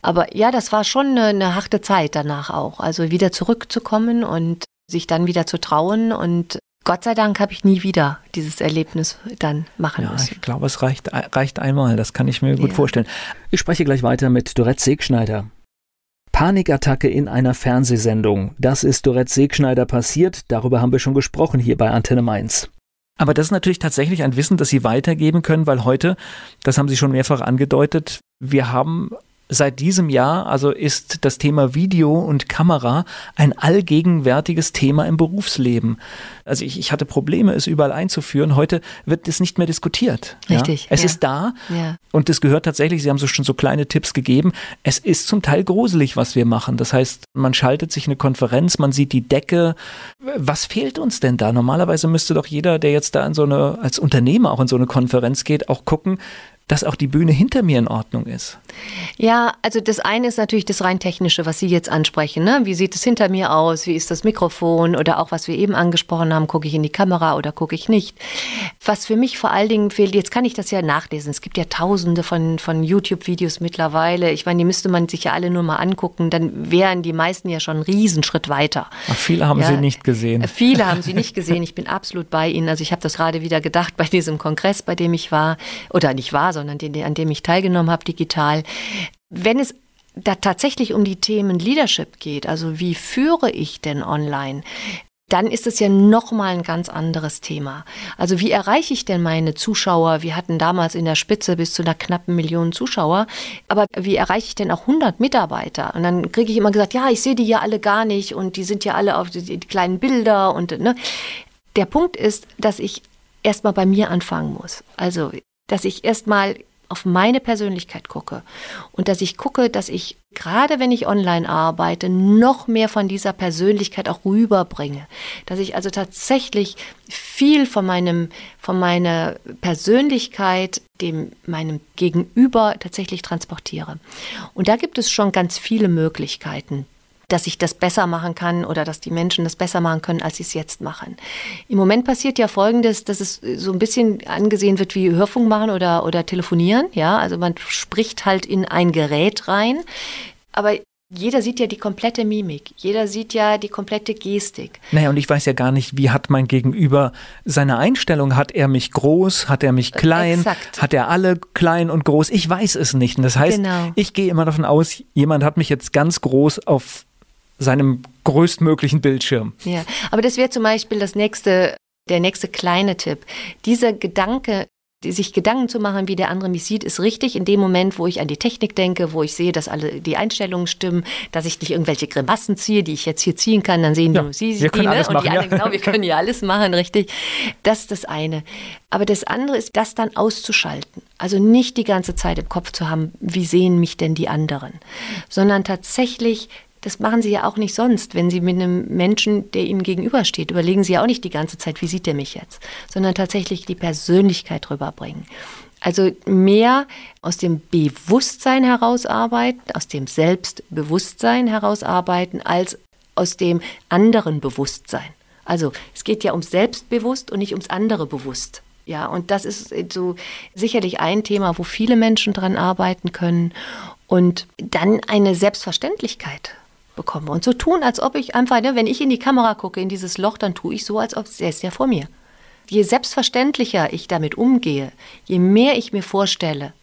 Aber ja, das war schon eine, eine harte Zeit danach auch. Also wieder zurückzukommen und sich dann wieder zu trauen und Gott sei Dank habe ich nie wieder dieses Erlebnis dann machen ja, müssen. Ich glaube, es reicht, reicht einmal, das kann ich mir gut Ja. vorstellen. Ich spreche gleich weiter mit Dorette Segschneider. Panikattacke in einer Fernsehsendung. Das ist Dorette Segschneider passiert. Darüber haben wir schon gesprochen hier bei Antenne Mainz. Aber das ist natürlich tatsächlich ein Wissen, das Sie weitergeben können, weil heute, das haben Sie schon mehrfach angedeutet, wir haben seit diesem Jahr, also ist das Thema Video und Kamera ein allgegenwärtiges Thema im Berufsleben. Also ich, ich hatte Probleme, es überall einzuführen. Heute wird es nicht mehr diskutiert. Richtig, Ja? Es ja. ist da Ja. und es gehört tatsächlich, Sie haben so schon so kleine Tipps gegeben, es ist zum Teil gruselig, was wir machen. Das heißt, man schaltet sich eine Konferenz, man sieht die Decke. Was fehlt uns denn da? Normalerweise müsste doch jeder, der jetzt da in so eine, als Unternehmer auch in so eine Konferenz geht, auch gucken, dass auch die Bühne hinter mir in Ordnung ist. Ja, also das eine ist natürlich das rein technische, was Sie jetzt ansprechen. Ne? Wie sieht es hinter mir aus? Wie ist das Mikrofon? Oder auch, was wir eben angesprochen haben, gucke ich in die Kamera oder gucke ich nicht? Was für mich vor allen Dingen fehlt, jetzt kann ich das ja nachlesen. Es gibt ja tausende von, von YouTube-Videos mittlerweile. Ich meine, die müsste man sich ja alle nur mal angucken. Dann wären die meisten ja schon einen Riesenschritt weiter. Ach, viele haben Ja, Sie nicht gesehen. Viele haben sie nicht gesehen. Ich bin absolut bei Ihnen. Also ich habe das gerade wieder gedacht bei diesem Kongress, bei dem ich war, oder nicht war, sondern den, an dem ich teilgenommen habe, digital. Wenn es da tatsächlich um die Themen Leadership geht, also wie führe ich denn online, dann ist es ja nochmal ein ganz anderes Thema. Also wie erreiche ich denn meine Zuschauer? Wir hatten damals in der Spitze bis zu einer knappen Million Zuschauer. Aber wie erreiche ich denn auch 100 Mitarbeiter? Und dann kriege ich immer gesagt, ja, ich sehe die ja alle gar nicht und die sind ja alle auf die, kleinen Bilder und ne. Der Punkt ist, dass ich erstmal bei mir anfangen muss. Also, dass ich erstmal auf meine Persönlichkeit gucke und dass ich gucke, dass ich gerade wenn ich online arbeite, noch mehr von dieser Persönlichkeit auch rüberbringe. Dass ich also tatsächlich viel von meinem, von meiner Persönlichkeit dem meinem Gegenüber tatsächlich transportiere. Und da gibt es schon ganz viele Möglichkeiten dass ich das besser machen kann oder dass die Menschen das besser machen können, als sie es jetzt machen. Im Moment passiert ja Folgendes, dass es so ein bisschen angesehen wird wie Hörfunk machen oder, oder telefonieren. Ja, also man spricht halt in ein Gerät rein. Aber jeder sieht ja die komplette Mimik, jeder sieht ja die komplette Gestik. Naja, und ich weiß ja gar nicht, wie hat mein Gegenüber seine Einstellung? Hat er mich groß? Hat er mich klein? Exakt. Hat er alle klein und groß? Ich weiß es nicht. Und das heißt, Genau. ich gehe immer davon aus, jemand hat mich jetzt ganz groß auf seinem größtmöglichen Bildschirm. Ja, aber das wäre zum Beispiel das nächste, der nächste kleine Tipp. Dieser Gedanke, sich Gedanken zu machen, wie der andere mich sieht, ist richtig in dem Moment, wo ich an die Technik denke, wo ich sehe, dass alle die Einstellungen stimmen, dass ich nicht irgendwelche Grimassen ziehe, die ich jetzt hier ziehen kann, dann sehen Ja, nur Sie die, ne? und die ja. anderen, genau, wir können ja alles machen, richtig. Das ist das eine. Aber das andere ist, das dann auszuschalten. Also nicht die ganze Zeit im Kopf zu haben, wie sehen mich denn die anderen, sondern tatsächlich das machen Sie ja auch nicht sonst, wenn Sie mit einem Menschen, der Ihnen gegenübersteht, überlegen Sie ja auch nicht die ganze Zeit, wie sieht er mich jetzt, sondern tatsächlich die Persönlichkeit rüberbringen. Also mehr aus dem Bewusstsein herausarbeiten, aus dem Selbstbewusstsein herausarbeiten, als aus dem anderen Bewusstsein. Also es geht ja ums Selbstbewusst und nicht ums andere Bewusst. Ja, und das ist so sicherlich ein Thema, wo viele Menschen dran arbeiten können und dann eine Selbstverständlichkeit bekommen und so tun, als ob ich einfach, ne, wenn ich in die Kamera gucke, in dieses Loch, dann tue ich so, als ob ist ja vor mir. Je selbstverständlicher ich damit umgehe, je mehr ich mir vorstelle,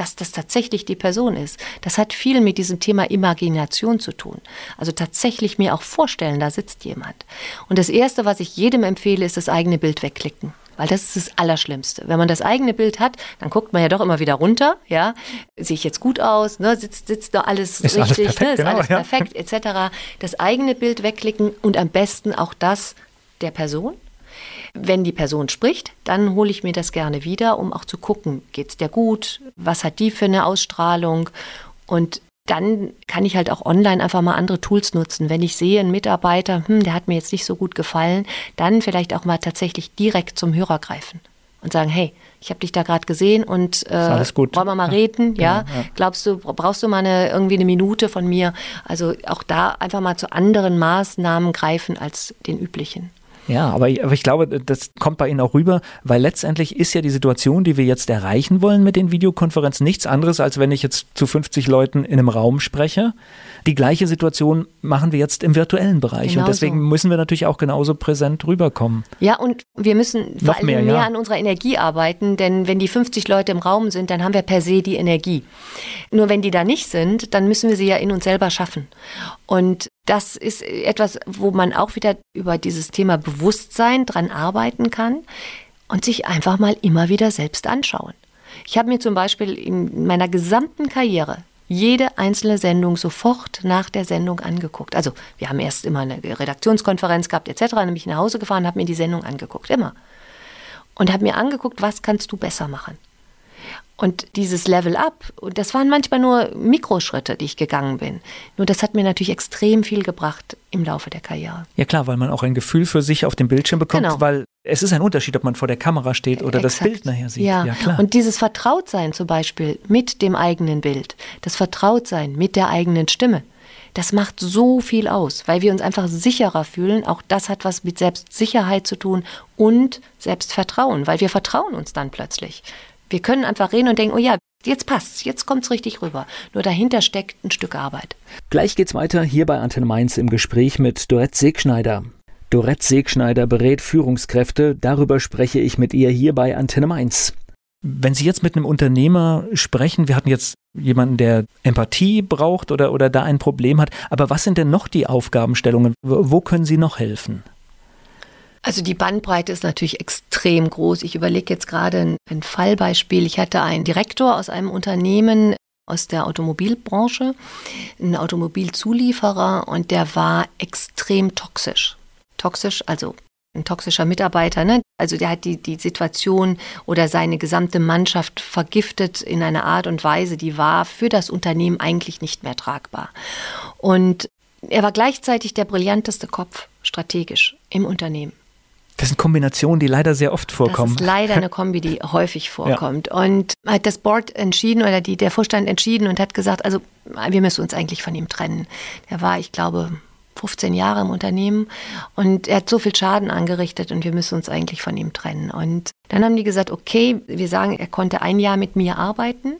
dass das tatsächlich die Person ist. Das hat viel mit diesem Thema Imagination zu tun. Also tatsächlich mir auch vorstellen, da sitzt jemand. Und das Erste, was ich jedem empfehle, ist das eigene Bild wegklicken. Weil das ist das Allerschlimmste. Wenn man das eigene Bild hat, dann guckt man ja doch immer wieder runter, ja. Sehe ich jetzt gut aus, ne? sitzt, sitzt doch alles ist richtig, alles perfekt, ne? ist genau, alles ja. perfekt, etc. Das eigene Bild wegklicken und am besten auch das der Person. Wenn die Person spricht, dann hole ich mir das gerne wieder, um auch zu gucken, geht es der gut, was hat die für eine Ausstrahlung und dann kann ich halt auch online einfach mal andere Tools nutzen. Wenn ich sehe, ein Mitarbeiter, hm, der hat mir jetzt nicht so gut gefallen, dann vielleicht auch mal tatsächlich direkt zum Hörer greifen und sagen, hey, ich habe dich da gerade gesehen und äh, wollen wir mal reden? Ja, ja, glaubst du, brauchst du mal eine, irgendwie eine Minute von mir? Also auch da einfach mal zu anderen Maßnahmen greifen als den üblichen. Ja, aber, aber ich glaube, das kommt bei Ihnen auch rüber, weil letztendlich ist ja die Situation, die wir jetzt erreichen wollen mit den Videokonferenzen, nichts anderes, als wenn ich jetzt zu 50 Leuten in einem Raum spreche. Die gleiche Situation machen wir jetzt im virtuellen Bereich genau und deswegen so. müssen wir natürlich auch genauso präsent rüberkommen. Ja, und wir müssen vor allem mehr, mehr ja. an unserer Energie arbeiten, denn wenn die 50 Leute im Raum sind, dann haben wir per se die Energie. Nur wenn die da nicht sind, dann müssen wir sie ja in uns selber schaffen. Und das ist etwas, wo man auch wieder über dieses Thema Bewusstsein dran arbeiten kann und sich einfach mal immer wieder selbst anschauen. Ich habe mir zum Beispiel in meiner gesamten Karriere jede einzelne Sendung sofort nach der Sendung angeguckt. Also wir haben erst immer eine Redaktionskonferenz gehabt etc. Dann bin ich nach Hause gefahren, habe mir die Sendung angeguckt, immer. Und habe mir angeguckt, was kannst du besser machen. Und dieses Level Up, das waren manchmal nur Mikroschritte, die ich gegangen bin. Nur das hat mir natürlich extrem viel gebracht im Laufe der Karriere. Ja klar, weil man auch ein Gefühl für sich auf dem Bildschirm bekommt, genau. weil es ist ein Unterschied, ob man vor der Kamera steht oder Exakt. das Bild nachher sieht. Ja. ja, klar. Und dieses Vertrautsein zum Beispiel mit dem eigenen Bild, das Vertrautsein mit der eigenen Stimme, das macht so viel aus, weil wir uns einfach sicherer fühlen. Auch das hat was mit Selbstsicherheit zu tun und Selbstvertrauen, weil wir vertrauen uns dann plötzlich. Wir können einfach reden und denken, oh ja, jetzt passt's, jetzt kommt's richtig rüber. Nur dahinter steckt ein Stück Arbeit. Gleich geht's weiter hier bei Antenne Mainz im Gespräch mit Dorette Segschneider. Dorette Segschneider berät Führungskräfte, darüber spreche ich mit ihr hier bei Antenne Mainz. Wenn Sie jetzt mit einem Unternehmer sprechen, wir hatten jetzt jemanden, der Empathie braucht oder, oder da ein Problem hat, aber was sind denn noch die Aufgabenstellungen? Wo können Sie noch helfen? Also die Bandbreite ist natürlich extrem groß. Ich überlege jetzt gerade ein, ein Fallbeispiel. Ich hatte einen Direktor aus einem Unternehmen aus der Automobilbranche, einen Automobilzulieferer und der war extrem toxisch. Toxisch, also ein toxischer Mitarbeiter, ne? Also der hat die, die Situation oder seine gesamte Mannschaft vergiftet in einer Art und Weise, die war für das Unternehmen eigentlich nicht mehr tragbar. Und er war gleichzeitig der brillanteste Kopf strategisch im Unternehmen. Das sind Kombinationen, die leider sehr oft vorkommen. Das ist leider eine Kombi, die häufig vorkommt. Ja. Und hat das Board entschieden oder die, der Vorstand entschieden und hat gesagt, also wir müssen uns eigentlich von ihm trennen. Der war, ich glaube, 15 Jahre im Unternehmen und er hat so viel Schaden angerichtet und wir müssen uns eigentlich von ihm trennen. Und dann haben die gesagt, okay, wir sagen, er konnte ein Jahr mit mir arbeiten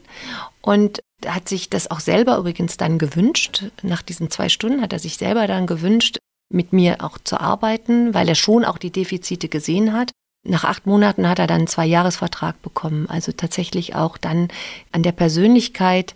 und hat sich das auch selber übrigens dann gewünscht. Nach diesen zwei Stunden hat er sich selber dann gewünscht, mit mir auch zu arbeiten, weil er schon auch die Defizite gesehen hat. Nach acht Monaten hat er dann einen Zwei-Jahres-Vertrag bekommen. Also tatsächlich auch dann an der Persönlichkeit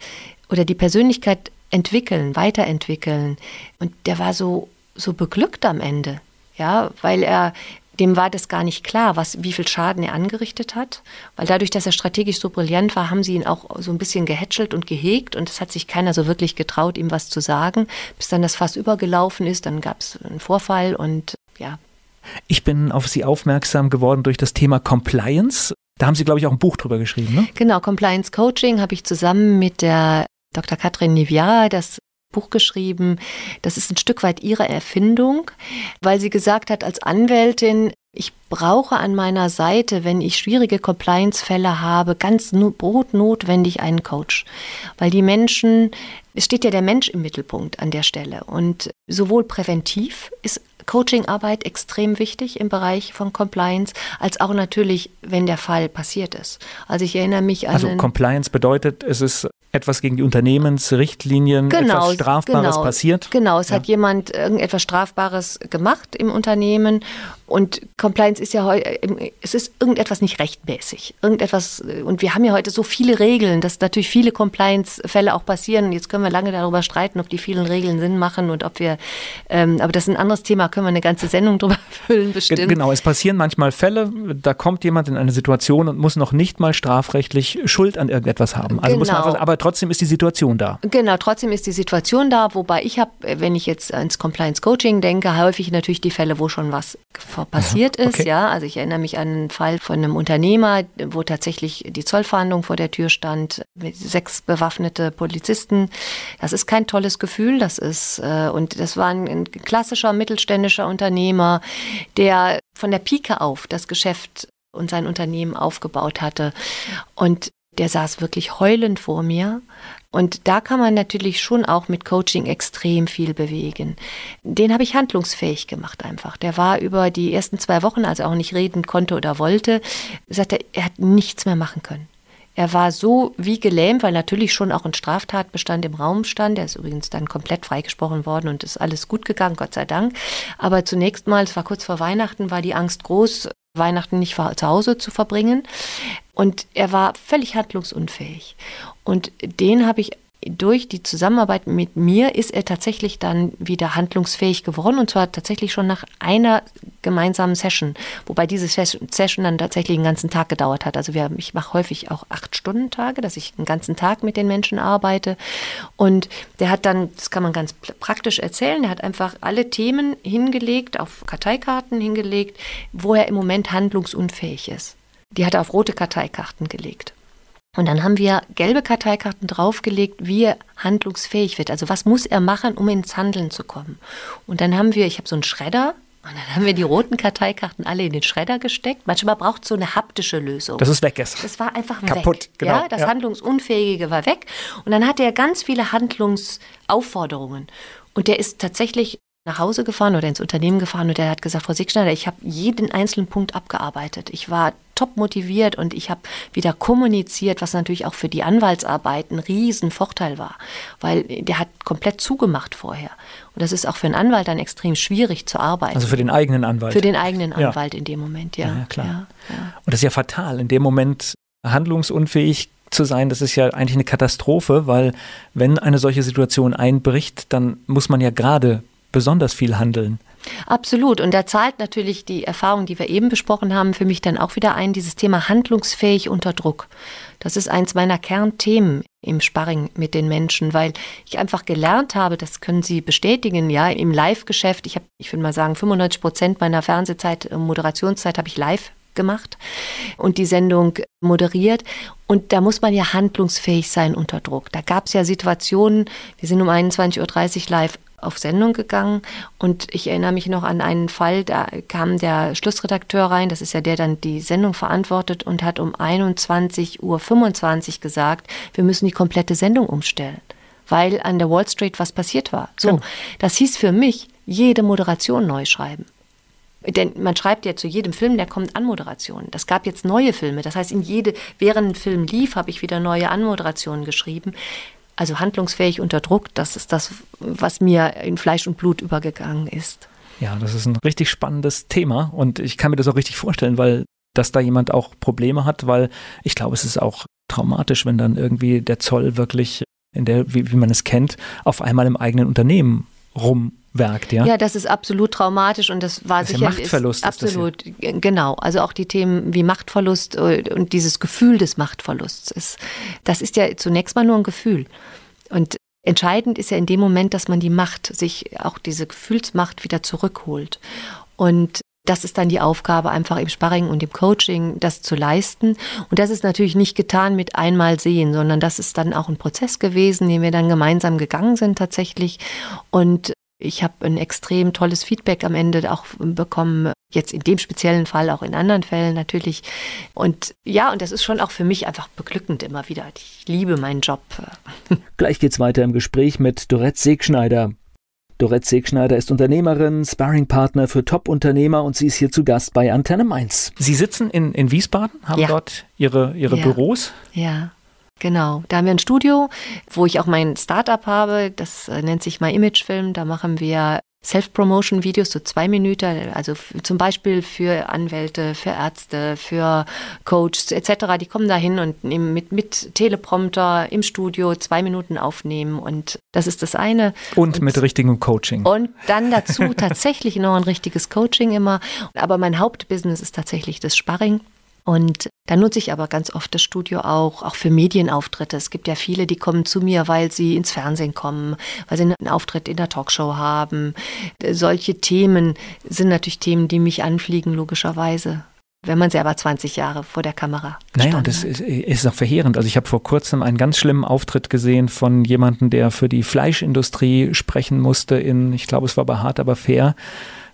oder die Persönlichkeit entwickeln, weiterentwickeln. Und der war so, so beglückt am Ende. Ja, weil er dem war das gar nicht klar, was, wie viel Schaden er angerichtet hat. Weil dadurch, dass er strategisch so brillant war, haben sie ihn auch so ein bisschen gehätschelt und gehegt und es hat sich keiner so wirklich getraut, ihm was zu sagen. Bis dann das Fass übergelaufen ist, dann gab es einen Vorfall und ja. Ich bin auf Sie aufmerksam geworden durch das Thema Compliance. Da haben Sie, glaube ich, auch ein Buch drüber geschrieben, ne? Genau, Compliance Coaching habe ich zusammen mit der Dr. Katrin Nivia, das Buch geschrieben. Das ist ein Stück weit ihre Erfindung, weil sie gesagt hat, als Anwältin, ich brauche an meiner Seite, wenn ich schwierige Compliance-Fälle habe, ganz brotnotwendig einen Coach. Weil die Menschen, es steht ja der Mensch im Mittelpunkt an der Stelle. Und sowohl präventiv ist Coachingarbeit extrem wichtig im Bereich von Compliance, als auch natürlich, wenn der Fall passiert ist. Also ich erinnere mich an. Also Compliance bedeutet, es ist etwas gegen die Unternehmensrichtlinien, genau, etwas Strafbares genau, passiert? Genau, es ja. hat jemand irgendetwas Strafbares gemacht im Unternehmen und Compliance ist ja heute, es ist irgendetwas nicht rechtmäßig. Irgendetwas, und wir haben ja heute so viele Regeln, dass natürlich viele Compliance-Fälle auch passieren. Jetzt können wir lange darüber streiten, ob die vielen Regeln Sinn machen und ob wir, ähm, aber das ist ein anderes Thema, können wir eine ganze Sendung drüber füllen, bestimmt. Genau, es passieren manchmal Fälle, da kommt jemand in eine Situation und muss noch nicht mal strafrechtlich Schuld an irgendetwas haben. Also genau. muss man einfach, aber trotzdem ist die Situation da. Genau, trotzdem ist die Situation da, wobei ich habe, wenn ich jetzt ans Compliance Coaching denke, häufig natürlich die Fälle, wo schon was passiert Aha, okay. ist. Ja, also ich erinnere mich an einen Fall von einem Unternehmer, wo tatsächlich die Zollfahndung vor der Tür stand, mit sechs bewaffnete Polizisten. Das ist kein tolles Gefühl. Das ist äh, und das war ein, ein klassischer mittelständischer Unternehmer, der von der Pike auf das Geschäft und sein Unternehmen aufgebaut hatte. Und der saß wirklich heulend vor mir. Und da kann man natürlich schon auch mit Coaching extrem viel bewegen. Den habe ich handlungsfähig gemacht einfach. Der war über die ersten zwei Wochen, als er auch nicht reden konnte oder wollte, sagte, er hat nichts mehr machen können. Er war so wie gelähmt, weil natürlich schon auch ein Straftatbestand im Raum stand. Er ist übrigens dann komplett freigesprochen worden und ist alles gut gegangen, Gott sei Dank. Aber zunächst mal, es war kurz vor Weihnachten, war die Angst groß, Weihnachten nicht zu Hause zu verbringen. Und er war völlig handlungsunfähig. Und den habe ich durch die Zusammenarbeit mit mir ist er tatsächlich dann wieder handlungsfähig geworden und zwar tatsächlich schon nach einer gemeinsamen Session, wobei diese Session dann tatsächlich einen ganzen Tag gedauert hat. Also wir, ich mache häufig auch acht Stunden Tage, dass ich einen ganzen Tag mit den Menschen arbeite und der hat dann, das kann man ganz praktisch erzählen, der hat einfach alle Themen hingelegt, auf Karteikarten hingelegt, wo er im Moment handlungsunfähig ist. Die hat er auf rote Karteikarten gelegt. Und dann haben wir gelbe Karteikarten draufgelegt, wie er handlungsfähig wird. Also was muss er machen, um ins Handeln zu kommen? Und dann haben wir, ich habe so einen Schredder, und dann haben wir die roten Karteikarten alle in den Schredder gesteckt. Manchmal braucht es so eine haptische Lösung. Dass es weg ist. Das war einfach Kaputt, weg. genau. Ja, das ja. Handlungsunfähige war weg. Und dann hatte er ganz viele Handlungsaufforderungen. Und der ist tatsächlich nach Hause gefahren oder ins Unternehmen gefahren und er hat gesagt, Frau Sigschneider, ich habe jeden einzelnen Punkt abgearbeitet. Ich war top motiviert und ich habe wieder kommuniziert, was natürlich auch für die Anwaltsarbeit ein Riesenvorteil war, weil der hat komplett zugemacht vorher. Und das ist auch für einen Anwalt dann extrem schwierig zu arbeiten. Also für den eigenen Anwalt. Für den eigenen Anwalt ja. in dem Moment, ja. Ja, klar. Ja. Und das ist ja fatal, in dem Moment handlungsunfähig zu sein, das ist ja eigentlich eine Katastrophe, weil wenn eine solche Situation einbricht, dann muss man ja gerade besonders viel handeln. Absolut. Und da zahlt natürlich die Erfahrung, die wir eben besprochen haben, für mich dann auch wieder ein, dieses Thema handlungsfähig unter Druck. Das ist eins meiner Kernthemen im Sparring mit den Menschen, weil ich einfach gelernt habe, das können Sie bestätigen, ja, im Live-Geschäft, ich habe, ich würde mal sagen, 95 Prozent meiner Fernsehzeit, äh, Moderationszeit habe ich live gemacht und die Sendung moderiert. Und da muss man ja handlungsfähig sein unter Druck. Da gab es ja Situationen, wir sind um 21.30 Uhr live auf Sendung gegangen und ich erinnere mich noch an einen Fall, da kam der Schlussredakteur rein, das ist ja der dann die Sendung verantwortet und hat um 21.25 Uhr gesagt, wir müssen die komplette Sendung umstellen, weil an der Wall Street was passiert war. So, ja. das hieß für mich, jede Moderation neu schreiben. Denn man schreibt ja zu jedem Film, der kommt Anmoderationen. Das gab jetzt neue Filme. Das heißt, in jede, während ein Film lief, habe ich wieder neue Anmoderationen geschrieben. Also handlungsfähig unter Druck, das ist das, was mir in Fleisch und Blut übergegangen ist. Ja, das ist ein richtig spannendes Thema und ich kann mir das auch richtig vorstellen, weil dass da jemand auch Probleme hat, weil ich glaube, es ist auch traumatisch, wenn dann irgendwie der Zoll wirklich in der, wie, wie man es kennt, auf einmal im eigenen Unternehmen rum werkt, ja? Ja, das ist absolut traumatisch und das war das sicher Machtverlust. Ist absolut, ist genau. Also auch die Themen wie Machtverlust und dieses Gefühl des Machtverlusts ist, das ist ja zunächst mal nur ein Gefühl. Und entscheidend ist ja in dem Moment, dass man die Macht, sich auch diese Gefühlsmacht wieder zurückholt. Und das ist dann die Aufgabe, einfach im Sparring und im Coaching das zu leisten. Und das ist natürlich nicht getan mit einmal sehen, sondern das ist dann auch ein Prozess gewesen, den wir dann gemeinsam gegangen sind tatsächlich. Und ich habe ein extrem tolles Feedback am Ende auch bekommen, jetzt in dem speziellen Fall, auch in anderen Fällen natürlich. Und ja, und das ist schon auch für mich einfach beglückend immer wieder. Ich liebe meinen Job. Gleich geht's weiter im Gespräch mit Dorette Segschneider. Dorette Segschneider ist Unternehmerin, Sparringpartner für Top-Unternehmer und sie ist hier zu Gast bei Antenne Mainz. Sie sitzen in, in Wiesbaden, haben ja. dort Ihre, ihre ja. Büros. Ja. Genau, da haben wir ein Studio, wo ich auch mein Startup habe. Das äh, nennt sich My Image Film. Da machen wir Self-Promotion-Videos, so zwei Minuten, also zum Beispiel für Anwälte, für Ärzte, für Coaches etc. Die kommen da hin und nehmen mit, mit Teleprompter im Studio zwei Minuten aufnehmen und das ist das eine. Und, und mit richtigem Coaching. Und dann dazu tatsächlich noch ein richtiges Coaching immer. Aber mein Hauptbusiness ist tatsächlich das Sparring. Und da nutze ich aber ganz oft das Studio auch, auch für Medienauftritte. Es gibt ja viele, die kommen zu mir, weil sie ins Fernsehen kommen, weil sie einen Auftritt in der Talkshow haben. Solche Themen sind natürlich Themen, die mich anfliegen, logischerweise wenn man selber 20 Jahre vor der Kamera Naja, das ist, ist auch verheerend. Also ich habe vor kurzem einen ganz schlimmen Auftritt gesehen von jemandem, der für die Fleischindustrie sprechen musste in, ich glaube, es war bei Hart aber fair.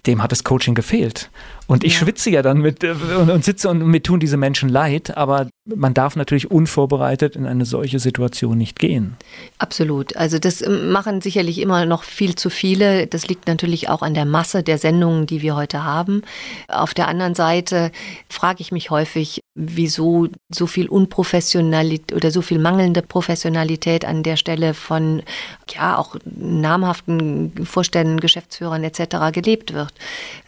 Dem hat das Coaching gefehlt. Und ich ja. schwitze ja dann mit äh, und, und, sitze und mir tun diese Menschen leid, aber man darf natürlich unvorbereitet in eine solche Situation nicht gehen. Absolut. Also das ähm, machen sicherlich immer noch viel zu viele. Das liegt natürlich auch an der Masse der Sendungen, die wir heute haben. Auf der anderen Seite frage ich mich häufig, wieso so viel Unprofessionalität oder so viel mangelnde Professionalität an der Stelle von ja auch namhaften Vorständen, Geschäftsführern etc. gelebt wird.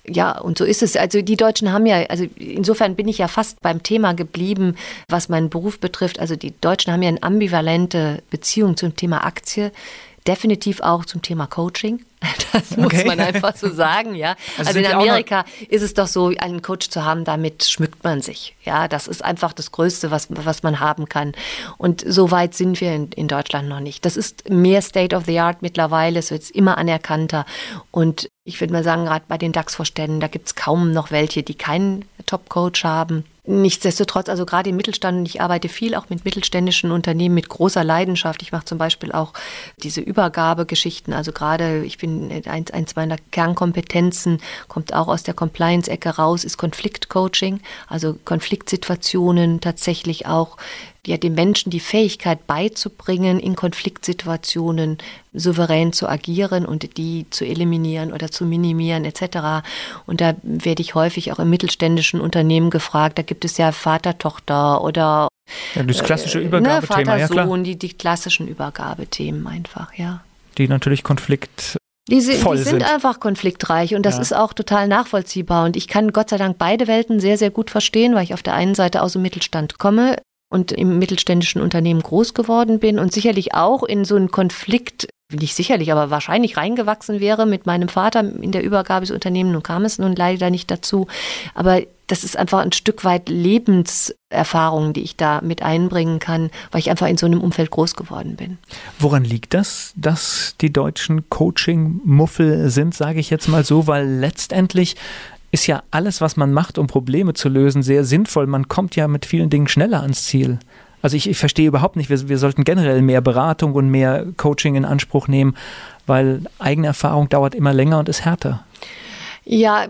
Ja, und so ist es. Also die Deutschen haben ja, also insofern bin ich ja fast beim Thema geblieben, was meinen Beruf betrifft. Also die Deutschen haben ja eine ambivalente Beziehung zum Thema Aktie, definitiv auch zum Thema Coaching. Das muss okay. man einfach so sagen, ja. Also, also in Amerika ist es doch so, einen Coach zu haben, damit schmückt man sich. Ja, das ist einfach das Größte, was, was man haben kann. Und so weit sind wir in, in Deutschland noch nicht. Das ist mehr State of the Art mittlerweile. Es wird immer anerkannter. Und ich würde mal sagen, gerade bei den DAX-Vorständen, da gibt es kaum noch welche, die keinen Top-Coach haben. Nichtsdestotrotz, also gerade im Mittelstand, ich arbeite viel auch mit mittelständischen Unternehmen mit großer Leidenschaft. Ich mache zum Beispiel auch diese Übergabegeschichten. Also gerade, ich bin eins, eins meiner Kernkompetenzen, kommt auch aus der Compliance-Ecke raus, ist Konfliktcoaching. Also Konfliktsituationen tatsächlich auch ja, dem Menschen die Fähigkeit beizubringen, in Konfliktsituationen souverän zu agieren und die zu eliminieren oder zu minimieren etc. Und da werde ich häufig auch im mittelständischen Unternehmen gefragt, da gibt es ja Vater, Tochter oder ja, das klassische äh, Übergabethema, ne, Vater, ja klar. Sohn, die, die klassischen Übergabethemen einfach, ja. Die natürlich Konflikt die, sind, die sind, sind einfach konfliktreich und das ja. ist auch total nachvollziehbar. Und ich kann Gott sei Dank beide Welten sehr, sehr gut verstehen, weil ich auf der einen Seite aus dem Mittelstand komme und im mittelständischen Unternehmen groß geworden bin und sicherlich auch in so einen Konflikt, nicht sicherlich, aber wahrscheinlich reingewachsen wäre mit meinem Vater in der Übergabe des Unternehmens. Nun kam es nun leider nicht dazu. Aber das ist einfach ein Stück weit Lebenserfahrung, die ich da mit einbringen kann, weil ich einfach in so einem Umfeld groß geworden bin. Woran liegt das, dass die deutschen Coaching-Muffel sind, sage ich jetzt mal so, weil letztendlich ist ja alles, was man macht, um Probleme zu lösen, sehr sinnvoll. Man kommt ja mit vielen Dingen schneller ans Ziel. Also ich, ich verstehe überhaupt nicht, wir, wir sollten generell mehr Beratung und mehr Coaching in Anspruch nehmen, weil eigene Erfahrung dauert immer länger und ist härter. Ja,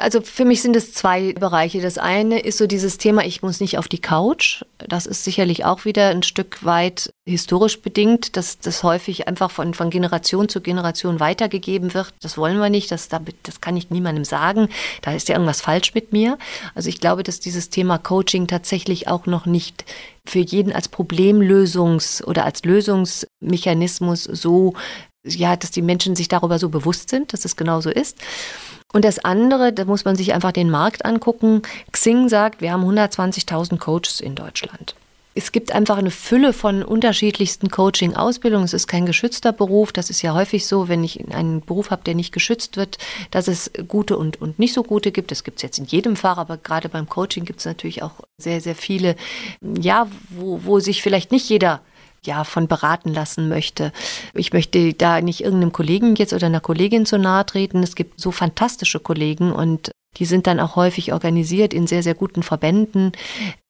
also für mich sind es zwei Bereiche. Das eine ist so dieses Thema, ich muss nicht auf die Couch. Das ist sicherlich auch wieder ein Stück weit historisch bedingt, dass das häufig einfach von, von Generation zu Generation weitergegeben wird. Das wollen wir nicht, das, das kann ich niemandem sagen. Da ist ja irgendwas falsch mit mir. Also ich glaube, dass dieses Thema Coaching tatsächlich auch noch nicht für jeden als Problemlösungs- oder als Lösungsmechanismus so ja, dass die Menschen sich darüber so bewusst sind, dass es genau so ist. Und das andere, da muss man sich einfach den Markt angucken. Xing sagt, wir haben 120.000 Coaches in Deutschland. Es gibt einfach eine Fülle von unterschiedlichsten Coaching-Ausbildungen. Es ist kein geschützter Beruf. Das ist ja häufig so, wenn ich einen Beruf habe, der nicht geschützt wird, dass es gute und, und nicht so gute gibt. Das gibt es jetzt in jedem Fach, aber gerade beim Coaching gibt es natürlich auch sehr, sehr viele, ja, wo, wo sich vielleicht nicht jeder ja, von beraten lassen möchte. Ich möchte da nicht irgendeinem Kollegen jetzt oder einer Kollegin zu nahe treten. Es gibt so fantastische Kollegen und die sind dann auch häufig organisiert in sehr, sehr guten Verbänden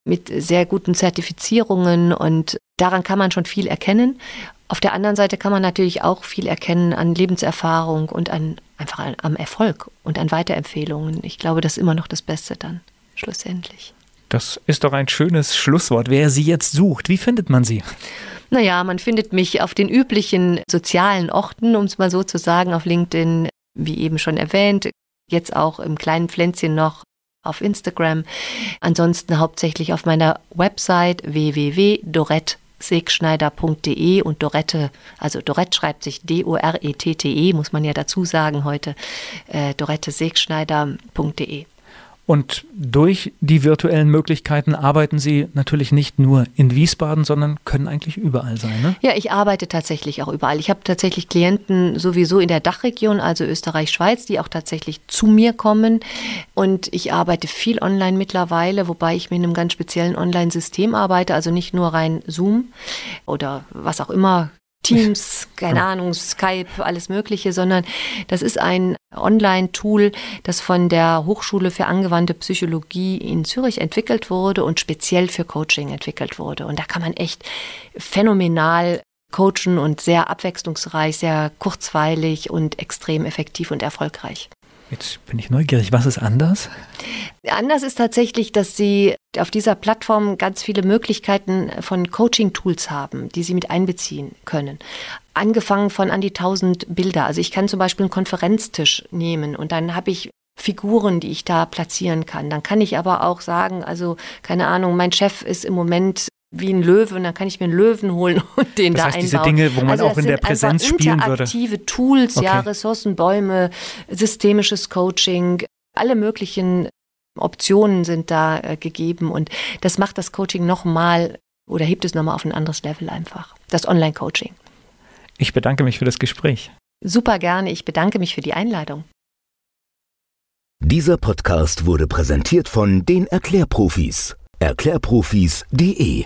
mit sehr guten Zertifizierungen und daran kann man schon viel erkennen. Auf der anderen Seite kann man natürlich auch viel erkennen an Lebenserfahrung und an einfach am Erfolg und an Weiterempfehlungen. Ich glaube, das ist immer noch das Beste dann, schlussendlich. Das ist doch ein schönes Schlusswort. Wer Sie jetzt sucht, wie findet man Sie? Naja, man findet mich auf den üblichen sozialen Orten, um es mal so zu sagen, auf LinkedIn, wie eben schon erwähnt, jetzt auch im kleinen Pflänzchen noch auf Instagram. Ansonsten hauptsächlich auf meiner Website www.dorette segschneider.de und Dorette, also Dorette schreibt sich D-O-R-E-T-T-E, -E, muss man ja dazu sagen heute, äh, dorettesegschneider.de. Und durch die virtuellen Möglichkeiten arbeiten Sie natürlich nicht nur in Wiesbaden, sondern können eigentlich überall sein. Ne? Ja, ich arbeite tatsächlich auch überall. Ich habe tatsächlich Klienten sowieso in der Dachregion, also Österreich, Schweiz, die auch tatsächlich zu mir kommen. Und ich arbeite viel online mittlerweile, wobei ich mit einem ganz speziellen Online-System arbeite, also nicht nur rein Zoom oder was auch immer Teams, keine Ahnung, Skype, alles Mögliche, sondern das ist ein Online-Tool, das von der Hochschule für angewandte Psychologie in Zürich entwickelt wurde und speziell für Coaching entwickelt wurde. Und da kann man echt phänomenal coachen und sehr abwechslungsreich, sehr kurzweilig und extrem effektiv und erfolgreich. Jetzt bin ich neugierig. Was ist anders? Anders ist tatsächlich, dass Sie auf dieser Plattform ganz viele Möglichkeiten von Coaching-Tools haben, die Sie mit einbeziehen können. Angefangen von an die 1000 Bilder. Also ich kann zum Beispiel einen Konferenztisch nehmen und dann habe ich Figuren, die ich da platzieren kann. Dann kann ich aber auch sagen, also keine Ahnung, mein Chef ist im Moment wie ein Löwe und dann kann ich mir einen Löwen holen und den das da heißt, einbauen. diese Dinge, wo man also auch in der Präsenz spielen würde. Interaktive Tools, Okay. ja, Ressourcenbäume, systemisches Coaching, alle möglichen Optionen sind da äh, gegeben und das macht das Coaching nochmal oder hebt es nochmal auf ein anderes Level einfach. Das Online-Coaching. Ich bedanke mich für das Gespräch. Super gerne. Ich bedanke mich für die Einladung. Dieser Podcast wurde präsentiert von den Erklärprofis. Erklärprofis.de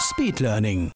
Speed Learning.